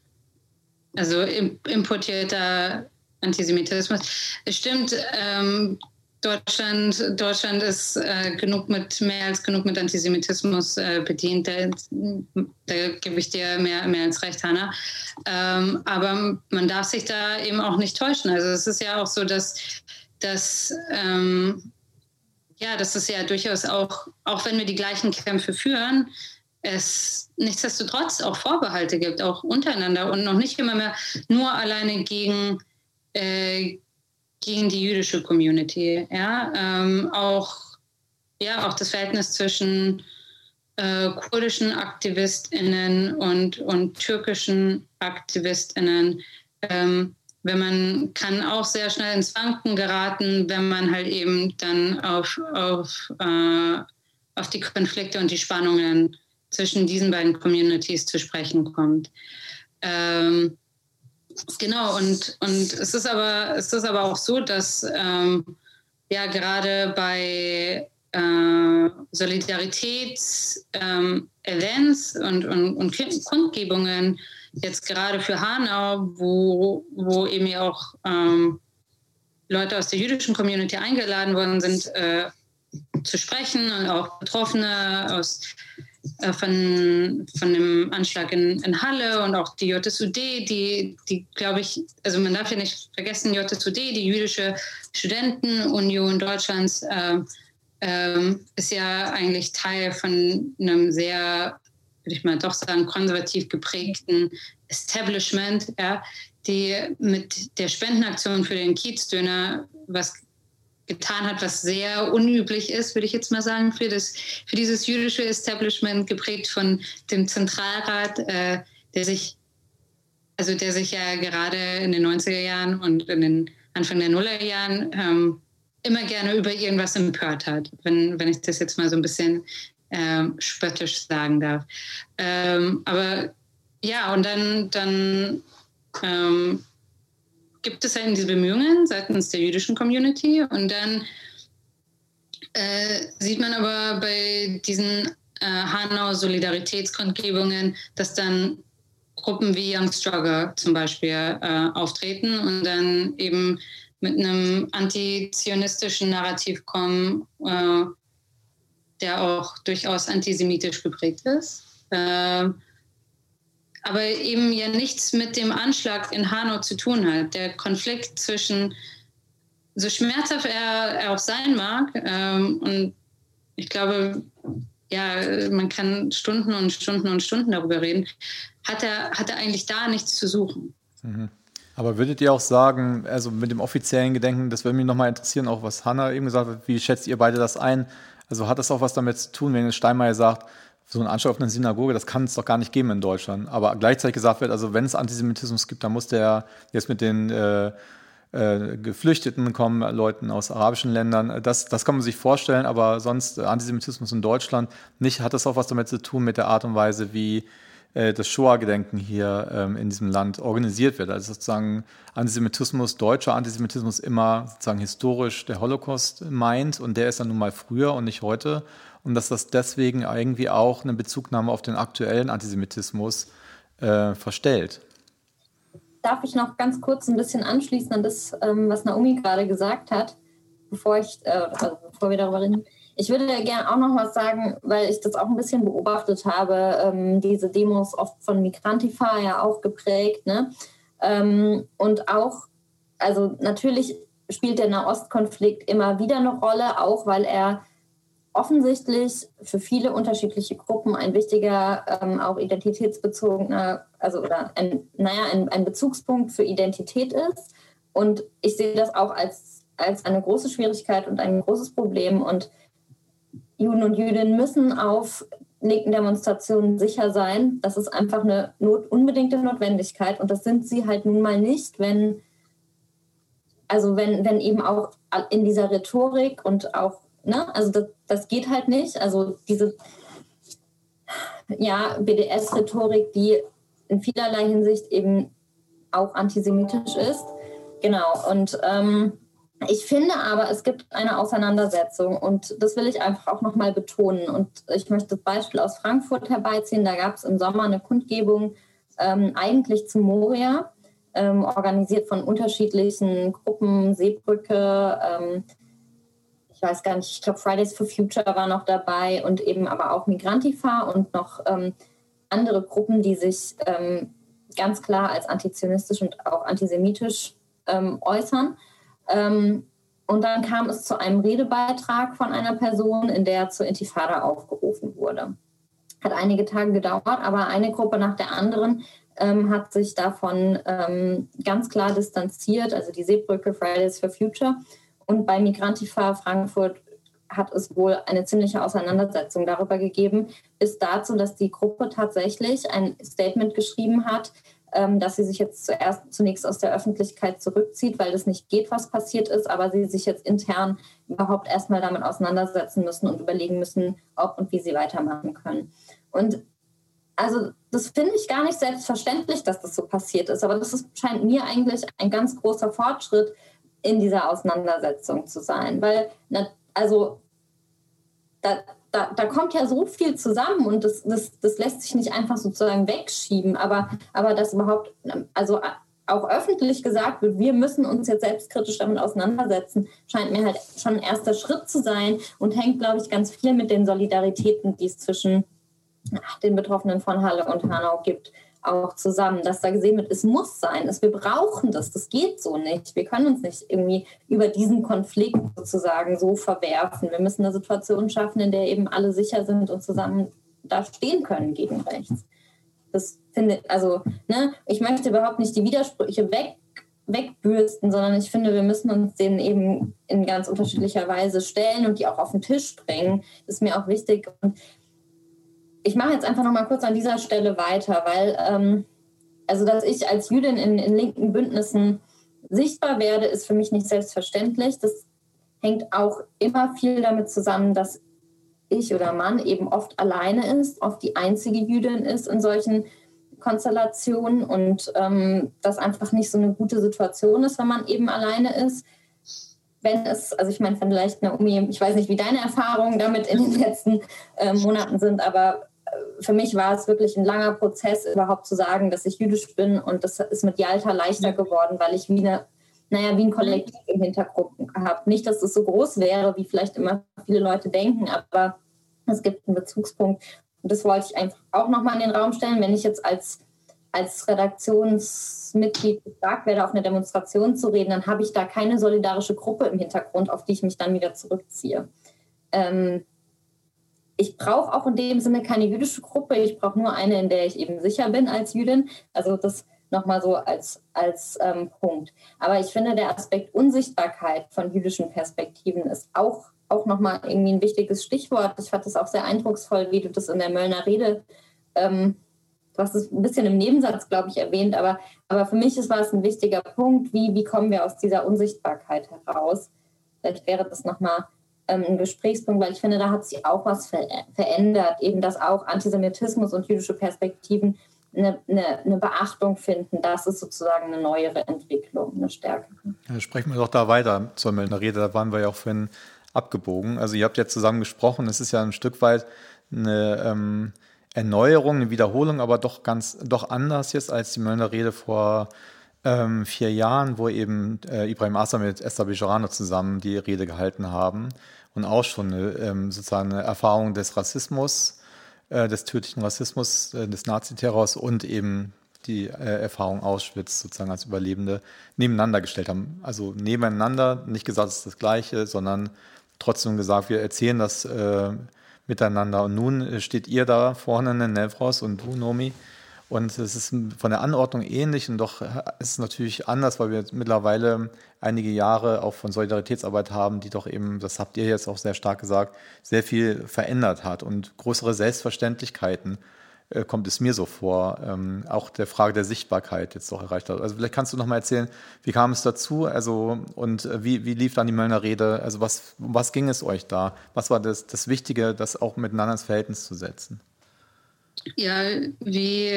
also importierter Antisemitismus. Es stimmt, ähm, Deutschland, Deutschland ist äh, genug mit, mehr als genug mit Antisemitismus äh, bedient. Da, da, gebe ich dir mehr, mehr als recht, Hanna. Ähm, aber man darf sich da eben auch nicht täuschen. Also es ist ja auch so, dass, dass ähm, ja, dass es ja durchaus auch, auch wenn wir die gleichen Kämpfe führen, es nichtsdestotrotz auch Vorbehalte gibt, auch untereinander und noch nicht immer mehr nur alleine gegen äh, gegen die jüdische Community. Ja? Ähm, auch, ja, auch das Verhältnis zwischen äh, kurdischen AktivistInnen und, und türkischen AktivistInnen. Ähm, wenn man kann auch sehr schnell ins Wanken geraten, wenn man halt eben dann auf, auf, äh, auf die Konflikte und die Spannungen zwischen diesen beiden Communities zu sprechen kommt. Ähm, Genau, und, und es, ist aber, es ist aber auch so, dass ähm, ja gerade bei äh, Solidaritäts-Events ähm, und, und, und Kundgebungen, jetzt gerade für Hanau, wo, wo eben ja auch ähm, Leute aus der jüdischen Community eingeladen worden sind, äh, zu sprechen und auch Betroffene aus von, von dem Anschlag in, in Halle und auch die JSUD, die, die glaube ich, also man darf ja nicht vergessen, JSUD, die jüdische Studentenunion Deutschlands, äh, äh, ist ja eigentlich Teil von einem sehr, würde ich mal doch sagen, konservativ geprägten Establishment, ja, die mit der Spendenaktion für den Kiezdöner was getan hat, was sehr unüblich ist, würde ich jetzt mal sagen, für, das, für dieses jüdische Establishment, geprägt von dem Zentralrat, äh, der sich, also der sich ja gerade in den 90er Jahren und in den Anfang der Nullerjahren ähm, immer gerne über irgendwas empört hat, wenn, wenn ich das jetzt mal so ein bisschen ähm, spöttisch sagen darf. Ähm, aber ja, und dann, dann ähm, gibt es halt diese Bemühungen seitens der jüdischen Community und dann äh, sieht man aber bei diesen äh, Hanau-Solidaritätskundgebungen, dass dann Gruppen wie Young Struggle zum Beispiel äh, auftreten und dann eben mit einem antizionistischen Narrativ kommen, äh, der auch durchaus antisemitisch geprägt ist. Aber eben ja nichts mit dem Anschlag in Hanau zu tun hat. Der Konflikt zwischen, so schmerzhaft er, er auch sein mag, ähm, und ich glaube, ja, man kann Stunden und Stunden und Stunden darüber reden, hat er, hat er eigentlich da nichts zu suchen. Mhm. Aber würdet ihr auch sagen, also mit dem offiziellen Gedenken, das würde mich nochmal interessieren, auch was Hanna eben gesagt hat, wie schätzt ihr beide das ein? Also hat das auch was damit zu tun, wenn Steinmeier sagt, so ein Anschlag auf eine Synagoge, das kann es doch gar nicht geben in Deutschland. Aber gleichzeitig gesagt wird, also wenn es Antisemitismus gibt, dann muss der jetzt mit den äh, äh, Geflüchteten kommen, Leuten aus arabischen Ländern. Das, das kann man sich vorstellen, aber sonst Antisemitismus in Deutschland nicht. Hat das auch was damit zu tun mit der Art und Weise, wie äh, das Shoah-Gedenken hier ähm, in diesem Land organisiert wird. Also sozusagen Antisemitismus, deutscher Antisemitismus immer sozusagen historisch der Holocaust meint und der ist dann nun mal früher und nicht heute. Und dass das deswegen irgendwie auch eine Bezugnahme auf den aktuellen Antisemitismus äh, verstellt. Darf ich noch ganz kurz ein bisschen anschließen an das, ähm, was Naomi gerade gesagt hat, bevor, ich, äh, also bevor wir darüber reden? Ich würde gerne auch noch was sagen, weil ich das auch ein bisschen beobachtet habe. Ähm, diese Demos oft von Migrantifa ja auch geprägt. Ne? Ähm, und auch, also natürlich spielt der Nahostkonflikt immer wieder eine Rolle, auch weil er offensichtlich für viele unterschiedliche Gruppen ein wichtiger, ähm, auch identitätsbezogener, also oder ein, naja, ein, ein Bezugspunkt für Identität ist. Und ich sehe das auch als, als eine große Schwierigkeit und ein großes Problem. Und Juden und Jüdinnen müssen auf linken Demonstrationen sicher sein. Das ist einfach eine not unbedingte Notwendigkeit und das sind sie halt nun mal nicht, wenn also wenn, wenn eben auch in dieser Rhetorik und auch, ne, also das, das geht halt nicht. Also diese ja, BDS-Rhetorik, die in vielerlei Hinsicht eben auch antisemitisch ist. Genau. Und ähm, ich finde aber, es gibt eine Auseinandersetzung und das will ich einfach auch nochmal betonen. Und ich möchte das Beispiel aus Frankfurt herbeiziehen. Da gab es im Sommer eine Kundgebung ähm, eigentlich zu Moria, ähm, organisiert von unterschiedlichen Gruppen, Seebrücke, ähm, ich weiß gar nicht, ich glaube Fridays for Future war noch dabei und eben aber auch Migrantifa und noch ähm, andere Gruppen, die sich ähm, ganz klar als antizionistisch und auch antisemitisch ähm, äußern. Ähm, und dann kam es zu einem Redebeitrag von einer Person, in der zur Intifada aufgerufen wurde. Hat einige Tage gedauert, aber eine Gruppe nach der anderen ähm, hat sich davon ähm, ganz klar distanziert, also die Seebrücke Fridays for Future. Und bei Migrantifa Frankfurt hat es wohl eine ziemliche Auseinandersetzung darüber gegeben, bis dazu, dass die Gruppe tatsächlich ein Statement geschrieben hat, ähm, dass sie sich jetzt zuerst zunächst aus der Öffentlichkeit zurückzieht, weil das nicht geht, was passiert ist, aber sie sich jetzt intern überhaupt erstmal damit auseinandersetzen müssen und überlegen müssen, ob und wie sie weitermachen können. Und also das finde ich gar nicht selbstverständlich, dass das so passiert ist, aber das ist, scheint mir eigentlich ein ganz großer Fortschritt in dieser Auseinandersetzung zu sein, weil also da, da, da kommt ja so viel zusammen und das, das, das lässt sich nicht einfach sozusagen wegschieben, aber, aber dass überhaupt, also auch öffentlich gesagt wird, wir müssen uns jetzt selbstkritisch damit auseinandersetzen, scheint mir halt schon ein erster Schritt zu sein und hängt, glaube ich, ganz viel mit den Solidaritäten, die es zwischen den Betroffenen von Halle und Hanau gibt auch zusammen, dass da gesehen wird, es muss sein, dass wir brauchen das, das geht so nicht. Wir können uns nicht irgendwie über diesen Konflikt sozusagen so verwerfen. Wir müssen eine Situation schaffen, in der eben alle sicher sind und zusammen da stehen können gegen rechts. Das finde also, ne, ich möchte überhaupt nicht die Widersprüche weg, wegbürsten, sondern ich finde, wir müssen uns denen eben in ganz unterschiedlicher Weise stellen und die auch auf den Tisch bringen. Das ist mir auch wichtig. Und ich mache jetzt einfach noch mal kurz an dieser Stelle weiter, weil ähm, also dass ich als Jüdin in, in linken Bündnissen sichtbar werde, ist für mich nicht selbstverständlich. Das hängt auch immer viel damit zusammen, dass ich oder Mann eben oft alleine ist, oft die einzige Jüdin ist in solchen Konstellationen und ähm, das einfach nicht so eine gute Situation ist, wenn man eben alleine ist. Wenn es, also ich meine, vielleicht Naomi, ich weiß nicht, wie deine Erfahrungen damit in den letzten äh, Monaten sind, aber für mich war es wirklich ein langer Prozess, überhaupt zu sagen, dass ich jüdisch bin. Und das ist mit Jalta leichter geworden, weil ich wie eine, naja, wie ein Kollektiv im Hintergrund habe. Nicht, dass es so groß wäre, wie vielleicht immer viele Leute denken, aber Es gibt einen Bezugspunkt. Und das wollte ich einfach auch nochmal in den Raum stellen. Wenn ich jetzt als, als Redaktionsmitglied gefragt werde, auf eine Demonstration zu reden, dann habe ich da keine solidarische Gruppe im Hintergrund, auf die ich mich dann wieder zurückziehe. Ähm, ich brauche auch in dem Sinne keine jüdische Gruppe. Ich brauche nur eine, in der ich eben sicher bin als Jüdin. Also das nochmal so als, als ähm, Punkt. Aber ich finde, der Aspekt Unsichtbarkeit von jüdischen Perspektiven ist auch, auch nochmal irgendwie ein wichtiges Stichwort. Ich fand es auch sehr eindrucksvoll, wie du das in der Möllner Rede, ähm, du hast es ein bisschen im Nebensatz, glaube ich, erwähnt, aber, aber für mich ist, war es ein wichtiger Punkt, wie, wie kommen wir aus dieser Unsichtbarkeit heraus. Vielleicht wäre das nochmal ähm, ein Gesprächspunkt, weil ich finde, da hat sich auch was ver verändert, eben dass auch Antisemitismus und jüdische Perspektiven eine, eine, eine, Beachtung finden. Das ist sozusagen eine neuere Entwicklung, eine stärkere. Ja, sprechen wir doch da weiter zur Meldener Rede. Da waren wir ja auch vorhin abgebogen. Also ihr habt ja zusammen gesprochen. Es ist ja ein Stück weit eine ähm, Erneuerung, eine Wiederholung, aber doch ganz doch anders jetzt als die Möllner Rede vor ähm, vier Jahren, wo eben äh, Ibrahim Assa mit Esther Bejarano zusammen die Rede gehalten haben und auch schon eine, ähm, sozusagen eine Erfahrung des Rassismus, äh, des tödlichen Rassismus, äh, des Naziterrors und eben die äh, Erfahrung Auschwitz sozusagen als Überlebende nebeneinander gestellt haben. Also nebeneinander, nicht gesagt, es ist das Gleiche, sondern trotzdem gesagt, wir erzählen das miteinander. Und nun steht ihr da vorne, Nevros und du, Nomi, und es ist von der Anordnung ähnlich und doch ist es natürlich anders, weil wir mittlerweile einige Jahre auch von Solidaritätsarbeit haben, die doch eben, das habt ihr jetzt auch sehr stark gesagt, sehr viel verändert hat und größere Selbstverständlichkeiten äh, kommt es mir so vor, ähm, auch der Frage der Sichtbarkeit jetzt doch erreicht hat. Also vielleicht kannst du noch mal erzählen, wie kam es dazu, also und äh, wie, wie lief dann die Möllner Rede, also was, was ging es euch da? Was war das, das Wichtige, das auch miteinander ins Verhältnis zu setzen? Ja, wie,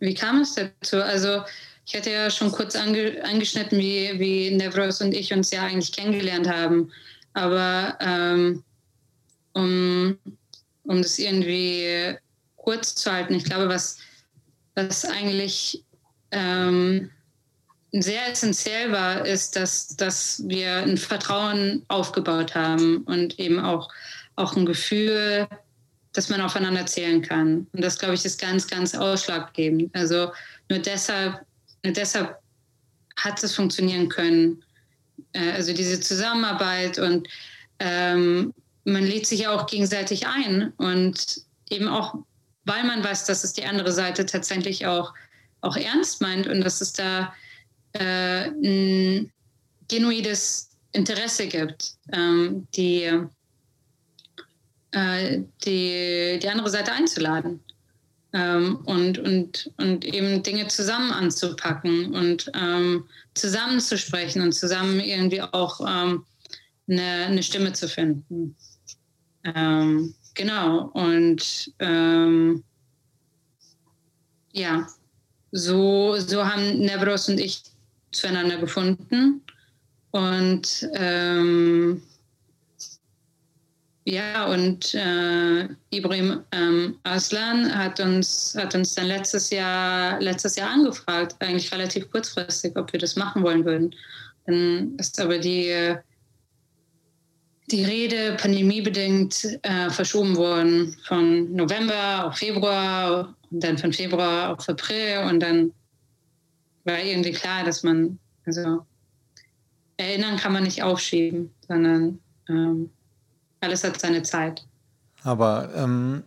wie kam es dazu? Also ich hatte ja schon kurz ange, angeschnitten, wie, wie Nevros und ich uns ja eigentlich kennengelernt haben. Aber ähm, um, um das irgendwie kurz zu halten, ich glaube, was, was eigentlich ähm, sehr essentiell war, ist, dass, dass wir ein Vertrauen aufgebaut haben und eben auch, auch ein Gefühl, dass man aufeinander zählen kann. Und das, glaube ich, ist ganz, ganz ausschlaggebend. Also nur deshalb, nur deshalb hat es funktionieren können. Äh, also diese Zusammenarbeit und ähm, man lädt sich ja auch gegenseitig ein und eben auch, weil man weiß, dass es die andere Seite tatsächlich auch, auch ernst meint und dass es da äh, ein genuides Interesse gibt, ähm, die äh, die, die andere Seite einzuladen. Ähm, und, und, und eben Dinge zusammen anzupacken und ähm, zusammen zu sprechen und zusammen irgendwie auch ähm, eine, eine Stimme zu finden. Ähm, genau, und ähm, ja, so, so haben Nevros und ich zueinander gefunden und ähm, ja, und äh, Ibrahim ähm, Aslan hat uns, hat uns dann letztes Jahr, letztes Jahr angefragt, eigentlich relativ kurzfristig, ob wir das machen wollen würden. Dann ist aber die, die Rede pandemiebedingt äh, verschoben worden von November auf Februar und dann von Februar auf April und dann war irgendwie klar, dass man, also erinnern kann man nicht aufschieben, sondern ähm, alles hat seine Zeit. Aber ähm,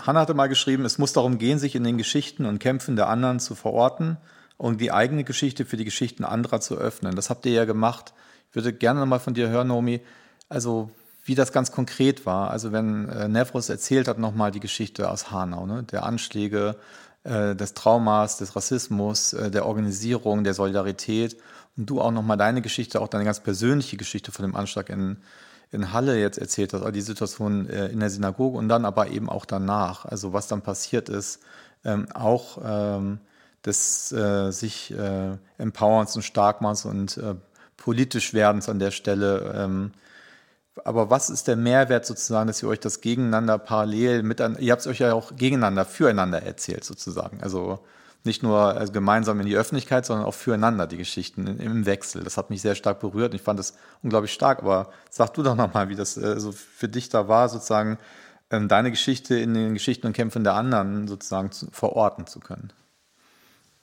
Hannah hatte mal geschrieben, es muss darum gehen, sich in den Geschichten und Kämpfen der anderen zu verorten und die eigene Geschichte für die Geschichten anderer zu öffnen. Das habt ihr ja gemacht. Ich würde gerne noch mal von dir hören, Nomi, also wie das ganz konkret war. Also wenn äh, Nevros erzählt hat nochmal die Geschichte aus Hanau, ne? der Anschläge, äh, des Traumas, des Rassismus, äh, der Organisierung, der Solidarität und du auch nochmal deine Geschichte, auch deine ganz persönliche Geschichte von dem Anschlag in in Halle jetzt erzählt hast, die Situation äh, in der Synagoge und dann aber eben auch danach, also was dann passiert ist, ähm, auch ähm, des äh, sich äh, Empowerns und Starkmachens und politisch Werdens an der Stelle. Ähm, aber was ist der Mehrwert sozusagen, dass ihr euch das gegeneinander parallel mit, ihr habt es euch ja auch gegeneinander, füreinander erzählt sozusagen. Also nicht nur also gemeinsam in die Öffentlichkeit, sondern auch füreinander die Geschichten im Wechsel. Das hat mich sehr stark berührt und ich fand das unglaublich stark. Aber sag du doch nochmal, wie das äh, so für dich da war, sozusagen ähm, deine Geschichte in den Geschichten und Kämpfen der anderen sozusagen zu, verorten zu können?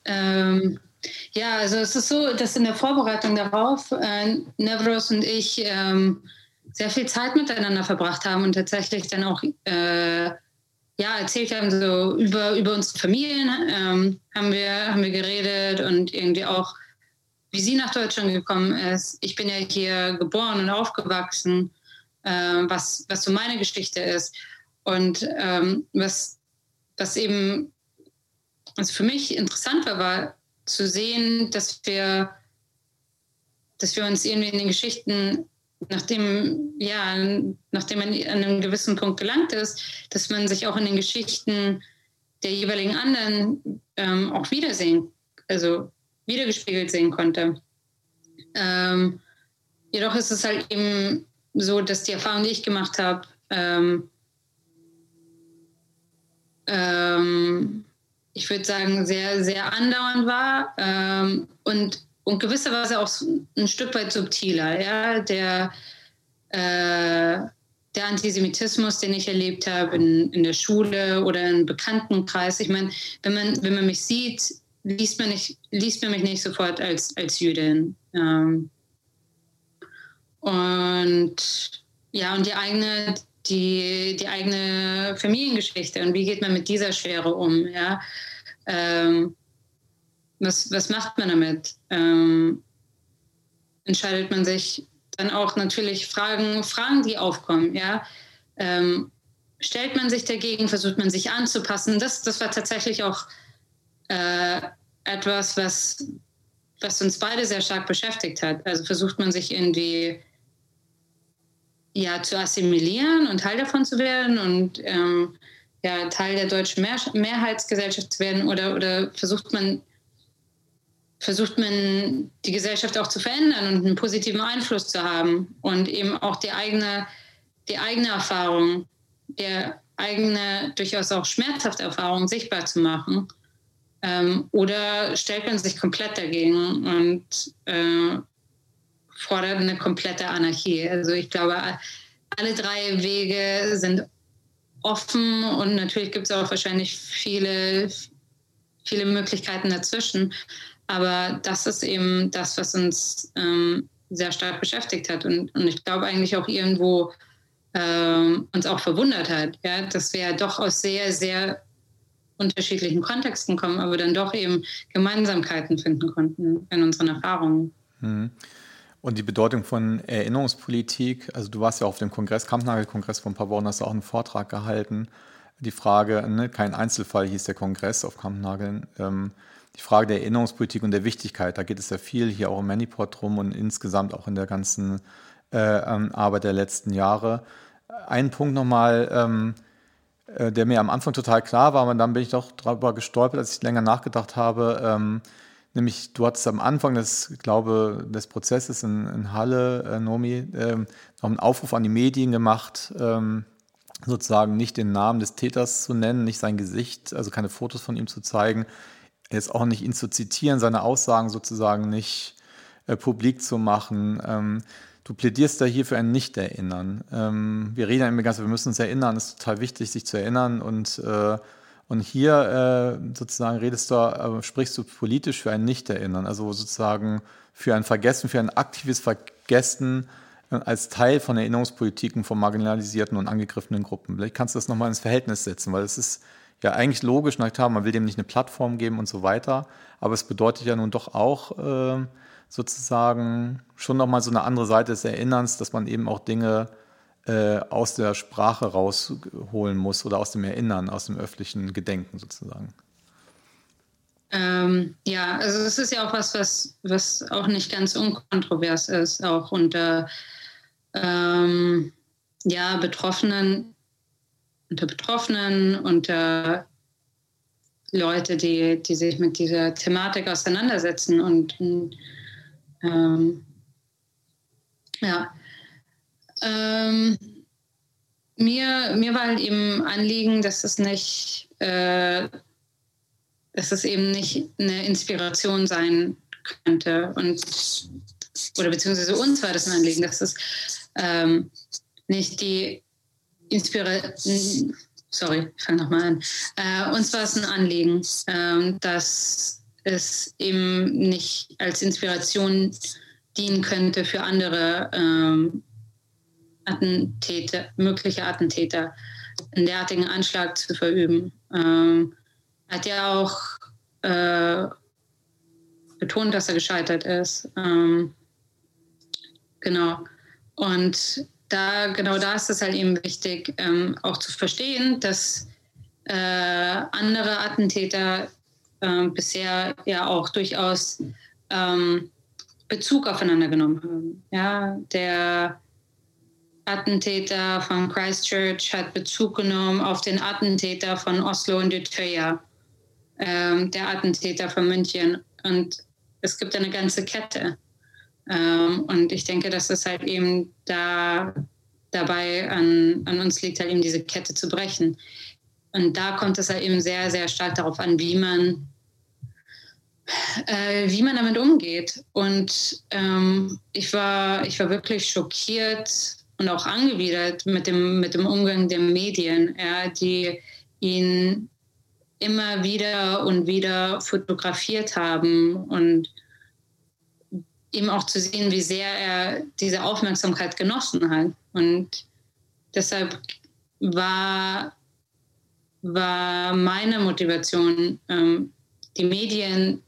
Ähm, ja, also es ist so, dass in der Vorbereitung darauf äh, Nevros und ich ähm, sehr viel Zeit miteinander verbracht haben und tatsächlich dann auch äh, ja, erzählt haben, so über, über unsere Familien ähm, haben, wir, haben wir geredet und irgendwie auch, wie sie nach Deutschland gekommen ist. Ich bin ja hier geboren und aufgewachsen, äh, was, was so meine Geschichte ist. Und ähm, was, was eben also für mich interessant war, war zu sehen, dass wir, dass wir uns irgendwie in den Geschichten nachdem, ja, nachdem man an einem gewissen Punkt gelangt ist, dass man sich auch in den Geschichten der jeweiligen anderen ähm, auch wiedersehen, also wiedergespiegelt sehen konnte. Ähm, jedoch ist es halt eben so, dass die Erfahrung, die ich gemacht habe, ähm, ähm, ich würde sagen, sehr, sehr andauernd war ähm, und und gewisserweise auch ein Stück weit subtiler. Ja? Der, äh, der Antisemitismus, den ich erlebt habe in, in der Schule oder im Bekanntenkreis. Ich meine, wenn man, wenn man mich sieht, liest man, nicht, liest man mich nicht sofort als, als Jüdin. Ähm, und ja, und die eigene, die, die eigene Familiengeschichte und wie geht man mit dieser Schwere um, ja. Ähm, was, was macht man damit? Ähm, entscheidet man sich dann auch natürlich Fragen, Fragen, die aufkommen, ja. Ähm, stellt man sich dagegen, versucht man sich anzupassen. Das, das war tatsächlich auch äh, etwas, was, was uns beide sehr stark beschäftigt hat. Also versucht man sich irgendwie ja, zu assimilieren und Teil davon zu werden und ähm, ja, Teil der deutschen Mehr Mehrheitsgesellschaft zu werden oder, oder versucht man versucht man die Gesellschaft auch zu verändern und einen positiven Einfluss zu haben und eben auch die eigene, die eigene Erfahrung, der eigene, durchaus auch schmerzhafte Erfahrung sichtbar zu machen. Ähm, oder stellt man sich komplett dagegen und äh, fordert eine komplette Anarchie. Also ich glaube, alle drei Wege sind offen und natürlich gibt es auch wahrscheinlich viele, viele Möglichkeiten dazwischen. Aber das ist eben das, was uns ähm, sehr stark beschäftigt hat und, und ich glaube eigentlich auch irgendwo ähm, uns auch verwundert hat, ja, dass wir doch aus sehr, sehr unterschiedlichen Kontexten kommen, aber dann doch eben Gemeinsamkeiten finden konnten in unseren Erfahrungen. Mhm. Und die Bedeutung von Erinnerungspolitik, also du warst ja auf dem Kongress, Kampnagel-Kongress vor ein paar Wochen, hast du auch einen Vortrag gehalten. Die Frage, ne, kein Einzelfall hieß der Kongress auf Kampnageln. Ähm, die Frage der Erinnerungspolitik und der Wichtigkeit, da geht es ja viel hier auch im Maniport drum und insgesamt auch in der ganzen äh, ähm, Arbeit der letzten Jahre. Ein Punkt nochmal, ähm, äh, der mir am Anfang total klar war, aber dann bin ich doch darüber gestolpert, als ich länger nachgedacht habe. Ähm, nämlich, du hattest am Anfang des, glaube, des Prozesses in, in Halle, äh, Nomi, ähm, noch einen Aufruf an die Medien gemacht, ähm, sozusagen nicht den Namen des Täters zu nennen, nicht sein Gesicht, also keine Fotos von ihm zu zeigen, jetzt auch nicht ihn zu zitieren, seine Aussagen sozusagen nicht äh, publik zu machen. Ähm, du plädierst da hier für ein Nicht-Erinnern. Ähm, wir reden ja immer ganz, wir müssen uns erinnern, es ist total wichtig, sich zu erinnern und äh, und hier äh, sozusagen redest du, äh, sprichst du politisch für ein Nicht-Erinnern, also sozusagen für ein Vergessen, für ein aktives Vergessen äh, als Teil von Erinnerungspolitiken von marginalisierten und angegriffenen Gruppen. Vielleicht kannst du das nochmal ins Verhältnis setzen, weil es ist ja eigentlich logisch, na klar, man will dem nicht eine Plattform geben und so weiter, aber es bedeutet ja nun doch auch äh, sozusagen schon nochmal so eine andere Seite des Erinnerns, dass man eben auch Dinge äh, aus der Sprache rausholen muss oder aus dem Erinnern, aus dem öffentlichen Gedenken sozusagen. Ähm, ja, also es ist ja auch was, was, was auch nicht ganz unkontrovers ist, auch unter ähm, ja, Betroffenen unter Betroffenen, unter Leute, die, die sich mit dieser Thematik auseinandersetzen. Und ähm, ja, ähm, mir, mir war halt eben Anliegen, dass es nicht, äh, dass es eben nicht eine Inspiration sein könnte und oder beziehungsweise uns war das ein Anliegen, dass es ähm, nicht die Inspiration. Sorry, ich fange nochmal an. Äh, uns war es ein Anliegen, äh, dass es eben nicht als Inspiration dienen könnte für andere ähm, Attentäter, mögliche Attentäter, einen derartigen Anschlag zu verüben. Ähm, hat ja auch äh, betont, dass er gescheitert ist. Ähm, genau. Und da, genau da ist es halt eben wichtig, ähm, auch zu verstehen, dass äh, andere Attentäter äh, bisher ja auch durchaus ähm, Bezug aufeinander genommen haben. Ja, der Attentäter von Christchurch hat Bezug genommen auf den Attentäter von Oslo und Utøya, ähm, der Attentäter von München. Und es gibt eine ganze Kette. Ähm, und ich denke, dass es halt eben da dabei an, an uns liegt, halt eben diese Kette zu brechen. Und da kommt es halt eben sehr, sehr stark darauf an, wie man, äh, wie man damit umgeht. Und ähm, ich, war, ich war wirklich schockiert und auch angewidert mit dem, mit dem Umgang der Medien, ja, die ihn immer wieder und wieder fotografiert haben und eben auch zu sehen, wie sehr er diese Aufmerksamkeit genossen hat. Und deshalb war, war meine Motivation, ähm, die Medien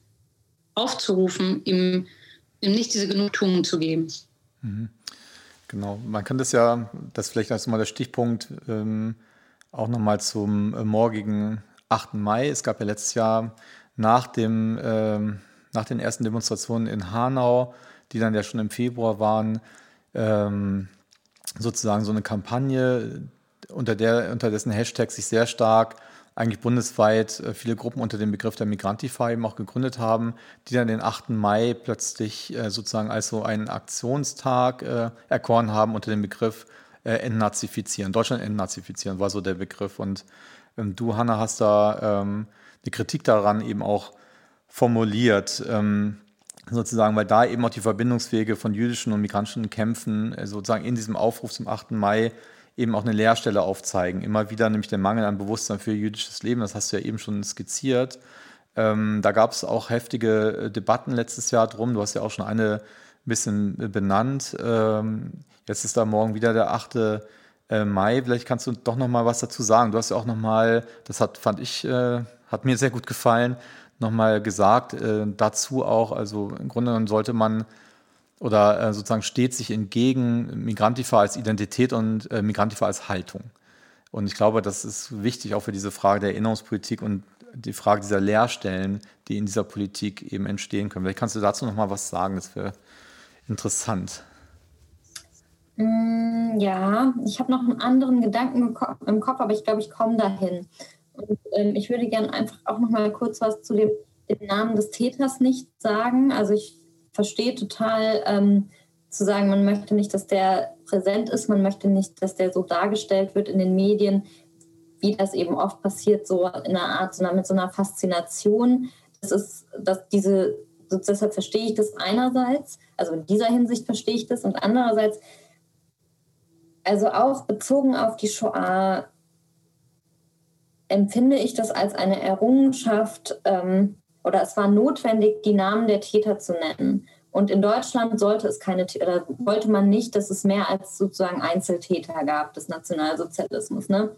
aufzurufen, ihm, ihm nicht diese Genugtuung zu geben. Mhm. Genau, man kann das ja, das vielleicht als mal der Stichpunkt, ähm, auch nochmal zum äh, morgigen 8. Mai. Es gab ja letztes Jahr nach, dem, ähm, nach den ersten Demonstrationen in Hanau, die dann ja schon im Februar waren, ähm, sozusagen so eine Kampagne, unter, der, unter dessen Hashtag sich sehr stark eigentlich bundesweit äh, viele Gruppen unter dem Begriff der Migrantify eben auch gegründet haben, die dann den 8. Mai plötzlich äh, sozusagen als so einen Aktionstag äh, erkoren haben unter dem Begriff Entnazifizieren. Deutschland entnazifizieren war so der Begriff. Und ähm, du, Hanna, hast da ähm, die Kritik daran eben auch formuliert, ähm, sozusagen, weil da eben auch die Verbindungswege von jüdischen und migrantischen Kämpfen äh, sozusagen in diesem Aufruf zum 8. Mai eben auch eine Leerstelle aufzeigen. Immer wieder nämlich der Mangel an Bewusstsein für jüdisches Leben, das hast du ja eben schon skizziert. Ähm, da gab es auch heftige äh, Debatten letztes Jahr drum. Du hast ja auch schon eine ein bisschen benannt. Ähm, jetzt ist da morgen wieder der 8. Äh, Mai. Vielleicht kannst du doch noch mal was dazu sagen. Du hast ja auch noch mal, das hat, fand ich, äh, hat mir sehr gut gefallen, noch mal gesagt äh, dazu auch. Also im Grunde genommen sollte man oder äh, sozusagen steht sich entgegen Migrantifa als Identität und äh, Migrantifa als Haltung. Und ich glaube, das ist wichtig auch für diese Frage der Erinnerungspolitik und die Frage dieser Leerstellen, die in dieser Politik eben entstehen können. Vielleicht kannst du dazu noch mal was sagen, das wäre interessant. Mm, ja, ich habe noch einen anderen Gedanken im Kopf, aber ich glaube, ich komme dahin. Und ähm, ich würde gerne einfach auch noch mal kurz was zu dem, dem, Namen des Täters nicht sagen. Also ich verstehe total ähm, zu sagen, man möchte nicht, dass der präsent ist, man möchte nicht, dass der so dargestellt wird in den Medien, wie das eben oft passiert, so in einer Art, so mit so einer Faszination. Das ist, dass diese, deshalb verstehe ich das einerseits, also in dieser Hinsicht verstehe ich das und andererseits also auch bezogen auf die Shoah empfinde ich das als eine Errungenschaft ähm, oder es war notwendig, die Namen der Täter zu nennen. Und in Deutschland sollte es keine oder wollte man nicht, dass es mehr als sozusagen Einzeltäter gab des Nationalsozialismus. Ne?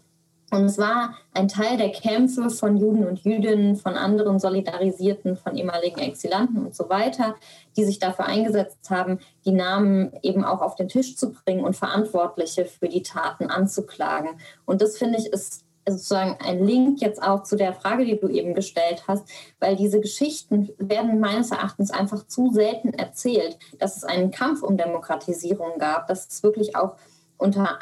Und es war ein Teil der Kämpfe von Juden und Jüdinnen, von anderen Solidarisierten, von ehemaligen Exilanten und so weiter, die sich dafür eingesetzt haben, die Namen eben auch auf den Tisch zu bringen und Verantwortliche für die Taten anzuklagen. Und das finde ich ist sozusagen ein Link jetzt auch zu der Frage, die du eben gestellt hast, weil diese Geschichten werden meines Erachtens einfach zu selten erzählt, dass es einen Kampf um Demokratisierung gab, dass es wirklich auch unter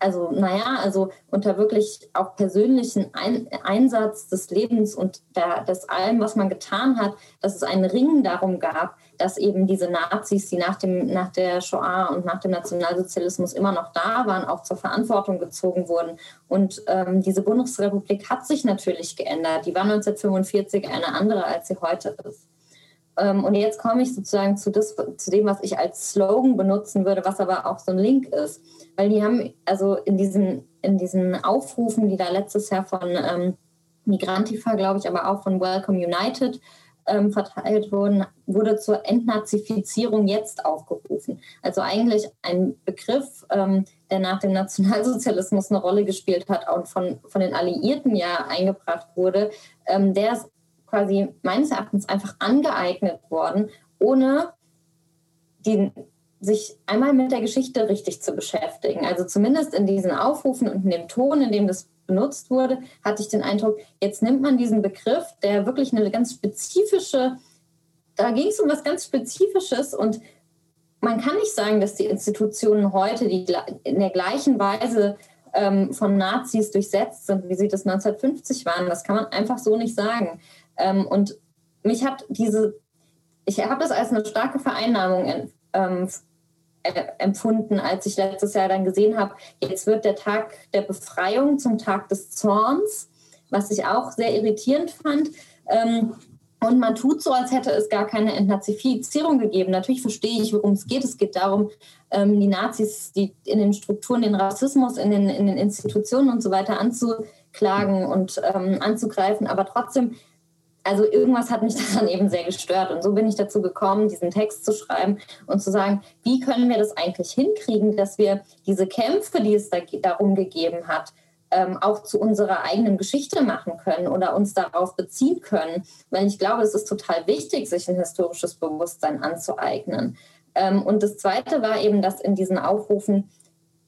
also naja, also unter wirklich auch persönlichen Ein Einsatz des Lebens und der, des allem, was man getan hat, dass es einen Ring darum gab, dass eben diese Nazis, die nach, dem, nach der Shoah und nach dem Nationalsozialismus immer noch da waren, auch zur Verantwortung gezogen wurden. Und ähm, diese Bundesrepublik hat sich natürlich geändert. Die war 1945 eine andere, als sie heute ist. Ähm, und jetzt komme ich sozusagen zu, das, zu dem, was ich als Slogan benutzen würde, was aber auch so ein Link ist. Weil die haben, also in diesen in diesen Aufrufen, die da letztes Jahr von ähm, Migrantifa, glaube ich, aber auch von Welcome United ähm, verteilt wurden, wurde zur Entnazifizierung jetzt aufgerufen. Also eigentlich ein Begriff, ähm, der nach dem Nationalsozialismus eine Rolle gespielt hat und von, von den Alliierten ja eingebracht wurde, ähm, der ist quasi meines Erachtens einfach angeeignet worden, ohne die, sich einmal mit der Geschichte richtig zu beschäftigen. Also zumindest in diesen Aufrufen und in dem Ton, in dem das benutzt wurde, hatte ich den Eindruck, jetzt nimmt man diesen Begriff, der wirklich eine ganz spezifische, da ging es um was ganz Spezifisches und man kann nicht sagen, dass die Institutionen heute die in der gleichen Weise ähm, von Nazis durchsetzt sind, wie sie das 1950 waren. Das kann man einfach so nicht sagen. Ähm, und mich hat diese, ich habe das als eine starke Vereinnahmung ähm, äh, empfunden, als ich letztes Jahr dann gesehen habe, jetzt wird der Tag der Befreiung zum Tag des Zorns, was ich auch sehr irritierend fand. Ähm, und man tut so, als hätte es gar keine Entnazifizierung gegeben. Natürlich verstehe ich, worum es geht. Es geht darum, ähm, die Nazis die in den Strukturen, den Rassismus in den, in den Institutionen und so weiter anzuklagen und ähm, anzugreifen. Aber trotzdem also irgendwas hat mich daran eben sehr gestört. Und so bin ich dazu gekommen, diesen Text zu schreiben und zu sagen, wie können wir das eigentlich hinkriegen, dass wir diese Kämpfe, die es da, darum gegeben hat, ähm, auch zu unserer eigenen Geschichte machen können oder uns darauf beziehen können. Weil ich glaube, es ist total wichtig, sich ein historisches Bewusstsein anzueignen. Ähm, und das Zweite war eben, dass in diesen Aufrufen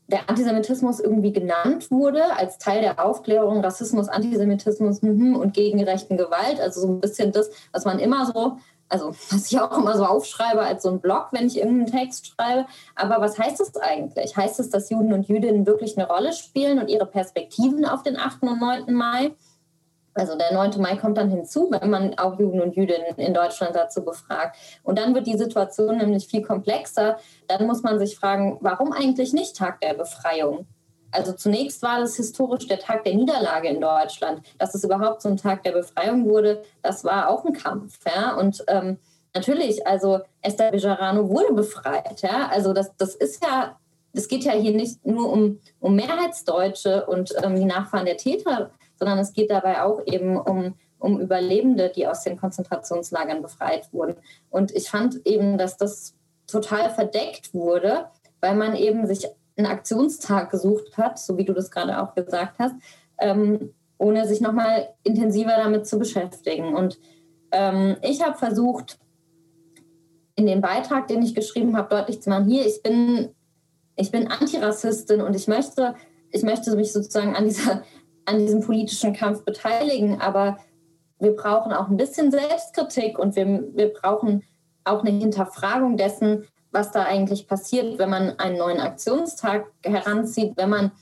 der Antisemitismus irgendwie genannt wurde als Teil der Aufklärung, Rassismus, Antisemitismus mhm, und gegen rechten Gewalt. Also so ein bisschen das, was man immer so, also was ich auch immer so aufschreibe als so ein Blog, wenn ich irgendeinen Text schreibe. Aber was heißt das eigentlich? Heißt es, dass Juden und Jüdinnen wirklich eine Rolle spielen und ihre Perspektiven auf den 8. und 9. Mai? Also der 9. Mai kommt dann hinzu, wenn man auch Juden und Jüdinnen in Deutschland dazu befragt. Und dann wird die Situation nämlich viel komplexer. Dann muss man sich fragen, warum eigentlich nicht Tag der Befreiung? Also zunächst war das historisch der Tag der Niederlage in Deutschland. Dass es überhaupt so ein Tag der Befreiung wurde, das war auch ein Kampf. Ja? Und ähm, natürlich, also Esther Bejarano wurde befreit. Ja? Also das, das ist ja, es geht ja hier nicht nur um, um Mehrheitsdeutsche und ähm, die Nachfahren der Täter, sondern es geht dabei auch eben um, um Überlebende, die aus den Konzentrationslagern befreit wurden. Und ich fand eben, dass das total verdeckt wurde, weil man eben sich einen Aktionstag gesucht hat, so wie du das gerade auch gesagt hast, ähm, ohne sich nochmal intensiver damit zu beschäftigen. Und ähm, ich habe versucht, in dem Beitrag, den ich geschrieben habe, deutlich zu machen, hier, ich bin, ich bin Antirassistin und ich möchte, ich möchte mich sozusagen an dieser an diesem politischen Kampf beteiligen, aber wir brauchen auch ein bisschen Selbstkritik und wir, wir brauchen auch eine Hinterfragung dessen, was da eigentlich passiert, wenn man einen neuen Aktionstag heranzieht, wenn man,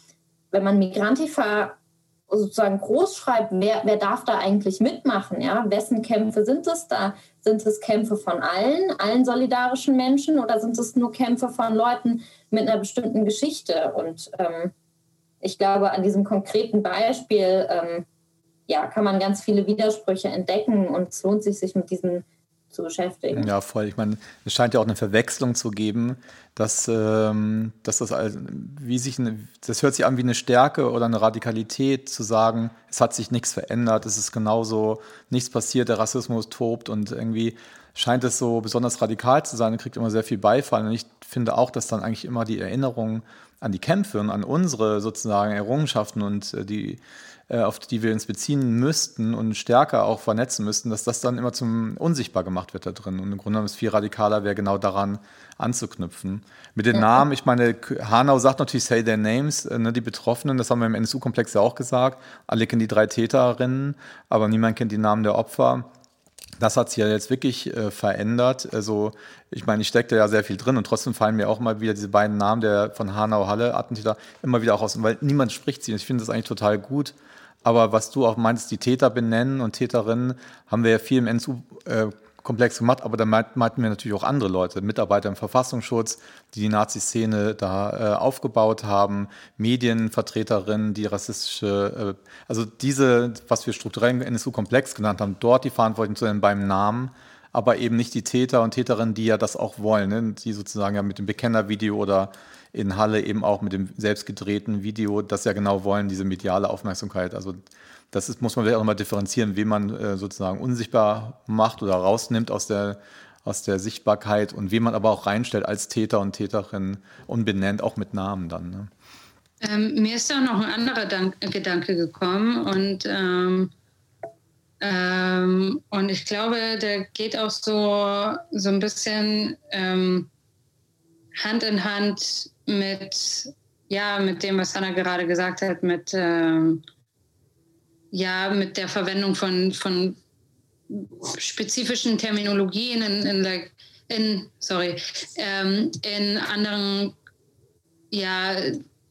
wenn man Migrantifa sozusagen groß schreibt, wer, wer darf da eigentlich mitmachen? Ja? Wessen Kämpfe sind es da? Sind es Kämpfe von allen, allen solidarischen Menschen oder sind es nur Kämpfe von Leuten mit einer bestimmten Geschichte? Und ähm, ich glaube, an diesem konkreten Beispiel ähm, ja, kann man ganz viele Widersprüche entdecken und es lohnt sich, sich mit diesen zu beschäftigen. Ja, voll. Ich meine, es scheint ja auch eine Verwechslung zu geben, dass, ähm, dass das, wie sich das hört sich an wie eine Stärke oder eine Radikalität, zu sagen, es hat sich nichts verändert, es ist genauso, nichts passiert, der Rassismus tobt und irgendwie scheint es so besonders radikal zu sein und kriegt immer sehr viel Beifall. Und ich finde auch, dass dann eigentlich immer die Erinnerung an die Kämpfe und an unsere sozusagen Errungenschaften und äh, die, äh, auf die wir uns beziehen müssten und stärker auch vernetzen müssten, dass das dann immer zum unsichtbar gemacht wird da drin. Und im Grunde genommen ist es viel radikaler, wäre genau daran anzuknüpfen. Mit den ja. Namen, ich meine, Hanau sagt natürlich Say Their Names, äh, ne, die Betroffenen, das haben wir im NSU-Komplex ja auch gesagt. Alle kennen die drei Täterinnen, aber niemand kennt die Namen der Opfer. Das hat sich ja jetzt wirklich äh, verändert. Also, ich meine, ich stecke da ja sehr viel drin und trotzdem fallen mir auch mal wieder diese beiden Namen der von Hanau-Halle-Attentäter immer wieder auch aus, weil niemand spricht sie. Und ich finde das eigentlich total gut. Aber was du auch meinst, die Täter benennen und Täterinnen, haben wir ja viel im NSU äh, komplex gemacht, aber da meinten wir natürlich auch andere Leute, Mitarbeiter im Verfassungsschutz, die die Nazi-Szene da äh, aufgebaut haben, Medienvertreterinnen, die rassistische, äh, also diese, was wir strukturell NSU-Komplex genannt haben, dort die Verantwortlichen zu nennen beim Namen, aber eben nicht die Täter und Täterinnen, die ja das auch wollen, ne? die sozusagen ja mit dem Bekennervideo oder in Halle eben auch mit dem selbst gedrehten Video, das ja genau wollen, diese mediale Aufmerksamkeit. Also das ist, muss man vielleicht auch nochmal differenzieren, wie man äh, sozusagen unsichtbar macht oder rausnimmt aus der, aus der Sichtbarkeit und wie man aber auch reinstellt als Täter und Täterin und benennt, auch mit Namen dann. Ne? Ähm, mir ist da noch ein anderer Dank Gedanke gekommen und, ähm, ähm, und ich glaube, der geht auch so, so ein bisschen ähm, Hand in Hand mit, ja, mit dem, was Hannah gerade gesagt hat, mit, ähm, ja, mit der Verwendung von, von spezifischen Terminologien in, in, der, in sorry, ähm, in anderen, ja,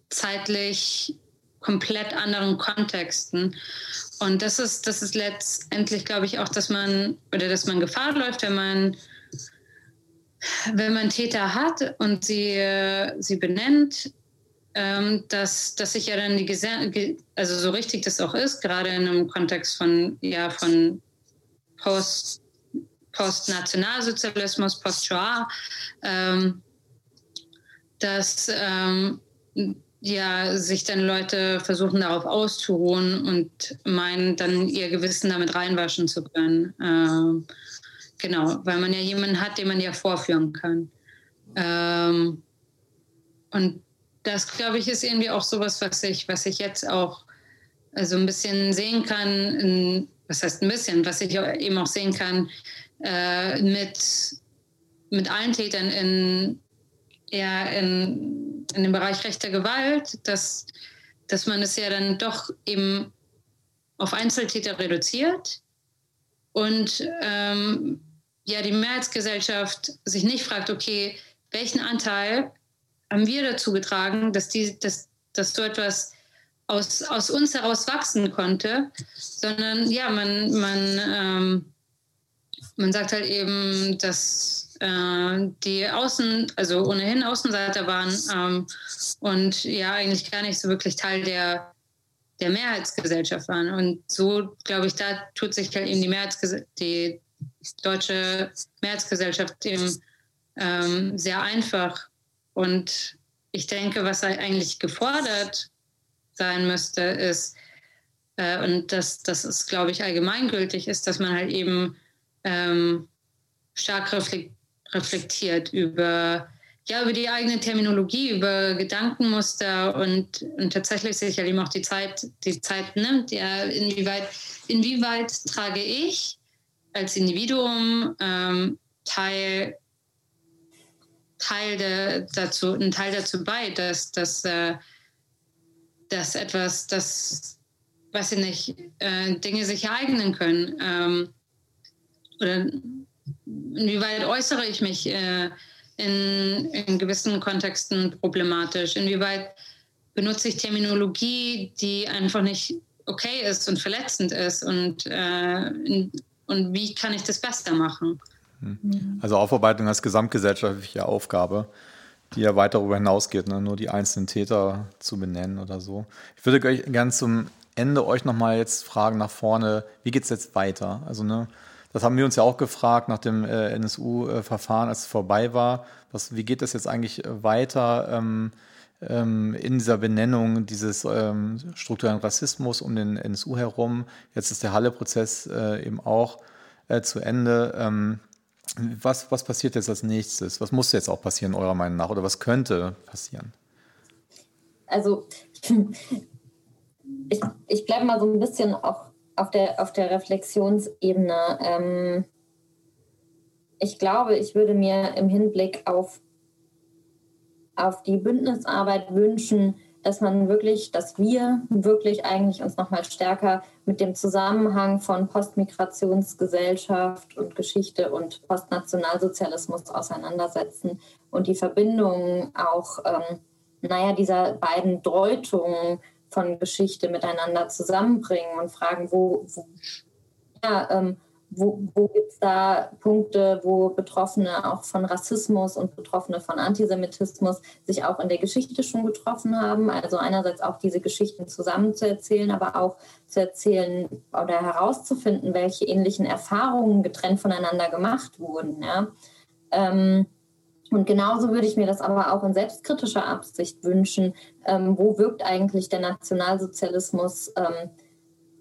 zeitlich komplett anderen Kontexten. Und das ist, das ist letztendlich, glaube ich, auch, dass man oder dass man Gefahr läuft, wenn man wenn man Täter hat und sie, sie benennt, ähm, dass, dass sich ja dann die Gesellschaft, also so richtig das auch ist, gerade in einem Kontext von, ja, von Post, Post-Nationalsozialismus, Post-Shoah, ähm, dass ähm, ja, sich dann Leute versuchen darauf auszuruhen und meinen, dann ihr Gewissen damit reinwaschen zu können. Ähm, genau, weil man ja jemanden hat, den man ja vorführen kann. Ähm, und das, glaube ich, ist irgendwie auch sowas, was ich, was ich jetzt auch also ein bisschen sehen kann, in, was heißt ein bisschen, was ich eben auch sehen kann äh, mit, mit allen Tätern in, ja, in in dem Bereich rechter Gewalt, dass, dass man es ja dann doch eben auf Einzeltäter reduziert und ähm, ja die Mehrheitsgesellschaft sich nicht fragt, okay, welchen Anteil haben wir dazu getragen, dass, die, dass, dass so etwas aus, aus uns heraus wachsen konnte, sondern ja, man, man, ähm, man sagt halt eben, dass äh, die Außen, also ohnehin Außenseiter waren ähm, und ja eigentlich gar nicht so wirklich Teil der, der Mehrheitsgesellschaft waren. Und so, glaube ich, da tut sich halt eben die, die deutsche Mehrheitsgesellschaft eben ähm, sehr einfach. Und ich denke, was eigentlich gefordert sein müsste, ist, äh, und das, das ist, glaube ich, allgemeingültig, ist, dass man halt eben ähm, stark reflektiert über, ja, über die eigene Terminologie, über Gedankenmuster und, und tatsächlich sich ja eben auch die Zeit, die Zeit nimmt, ja, inwieweit, inwieweit trage ich als Individuum ähm, Teil, Teil de, dazu, einen Teil dazu bei, dass, dass, äh, dass etwas, das, weiß ich nicht, äh, Dinge sich ereignen können. Ähm, oder inwieweit äußere ich mich äh, in, in gewissen Kontexten problematisch? Inwieweit benutze ich Terminologie, die einfach nicht okay ist und verletzend ist? Und, äh, und wie kann ich das besser machen? Hm. Also Aufarbeitung als gesamtgesellschaftliche Aufgabe, die ja weit darüber hinausgeht, ne? nur die einzelnen Täter zu benennen oder so. Ich würde gerne zum Ende euch nochmal jetzt fragen nach vorne, wie geht es jetzt weiter? Also ne, das haben wir uns ja auch gefragt nach dem äh, NSU-Verfahren, als es vorbei war. Was, wie geht das jetzt eigentlich äh, weiter ähm, ähm, in dieser Benennung dieses ähm, strukturellen Rassismus um den NSU herum? Jetzt ist der Halle-Prozess äh, eben auch äh, zu Ende. Was, was passiert jetzt als nächstes? Was muss jetzt auch passieren, eurer Meinung nach? Oder was könnte passieren? Also, ich, ich bleibe mal so ein bisschen auch auf der, auf der Reflexionsebene. Ähm, ich glaube, ich würde mir im Hinblick auf, auf die Bündnisarbeit wünschen, dass man wirklich, dass wir wirklich eigentlich uns nochmal stärker mit dem Zusammenhang von Postmigrationsgesellschaft und Geschichte und Postnationalsozialismus auseinandersetzen und die Verbindungen auch, ähm, naja, dieser beiden Deutungen von Geschichte miteinander zusammenbringen und fragen, wo, wo, ja, ähm, wo, wo gibt es da Punkte, wo Betroffene auch von Rassismus und Betroffene von Antisemitismus sich auch in der Geschichte schon getroffen haben. Also einerseits auch diese Geschichten zusammenzuerzählen, aber auch zu erzählen oder herauszufinden, welche ähnlichen Erfahrungen getrennt voneinander gemacht wurden. Ja. Ähm, Und genauso würde ich mir das aber auch in selbstkritischer Absicht wünschen. Ähm, wo wirkt eigentlich der Nationalsozialismus ähm,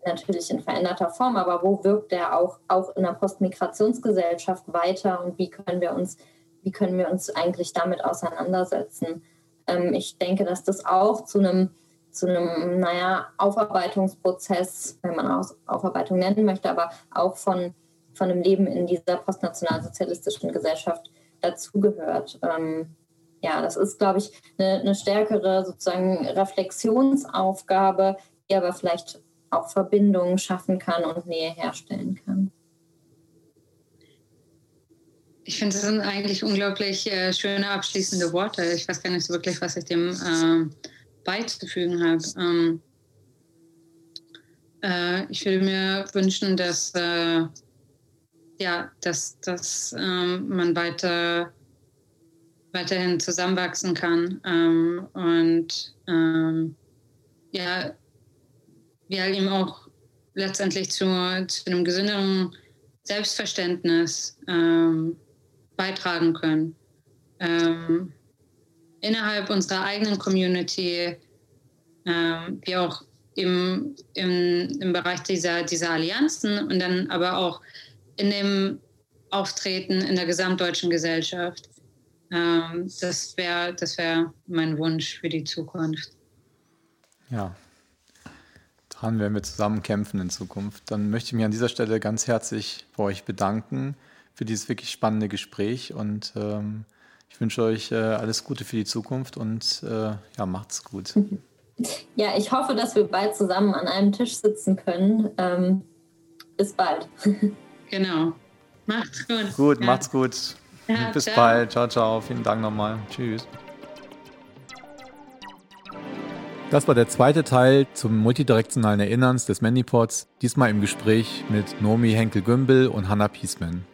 natürlich in veränderter Form, aber wo wirkt er auch, auch in der Postmigrationsgesellschaft weiter und wie können wir uns, wie können wir uns eigentlich damit auseinandersetzen? Ähm, ich denke, dass das auch zu einem zu einem, naja, Aufarbeitungsprozess, wenn man auch Aufarbeitung nennen möchte, aber auch von, von einem Leben in dieser postnationalsozialistischen Gesellschaft dazugehört. Ähm, ja, das ist, glaube ich, eine, eine stärkere sozusagen Reflexionsaufgabe, die aber vielleicht auch Verbindungen schaffen kann und Nähe herstellen kann. Ich finde, das sind eigentlich unglaublich äh, schöne abschließende Worte. Ich weiß gar nicht so wirklich, was ich dem äh, beizufügen habe. Ähm, äh, ich würde mir wünschen, dass, äh, ja, dass, dass ähm, man weiter, weiterhin zusammenwachsen kann ähm, und ähm, ja, eben auch letztendlich zu, zu einem gesünderen Selbstverständnis ähm, beitragen können. Ähm, innerhalb unserer eigenen Community, ähm, wie auch im, im, im Bereich dieser, dieser Allianzen und dann aber auch in dem Auftreten in der gesamtdeutschen Gesellschaft. Ähm, das wäre das wär mein Wunsch für die Zukunft. Ja, daran werden wir zusammen kämpfen in Zukunft. Dann möchte ich mich an dieser Stelle ganz herzlich bei euch bedanken für dieses wirklich spannende Gespräch und ähm, ich wünsche euch äh, alles Gute für die Zukunft und äh, ja, macht's gut. Ja, ich hoffe, dass wir bald zusammen an einem Tisch sitzen können. Ähm, bis bald. Genau. Macht's gut. Gut, ja. macht's gut. Ja, bis ciao. bald. Ciao, ciao. Vielen Dank nochmal. Tschüss. Das war der zweite Teil zum multidirektionalen Erinnerns des Manipods, diesmal im Gespräch mit Nomi Henkel-Gümbel und Hannah Piesman.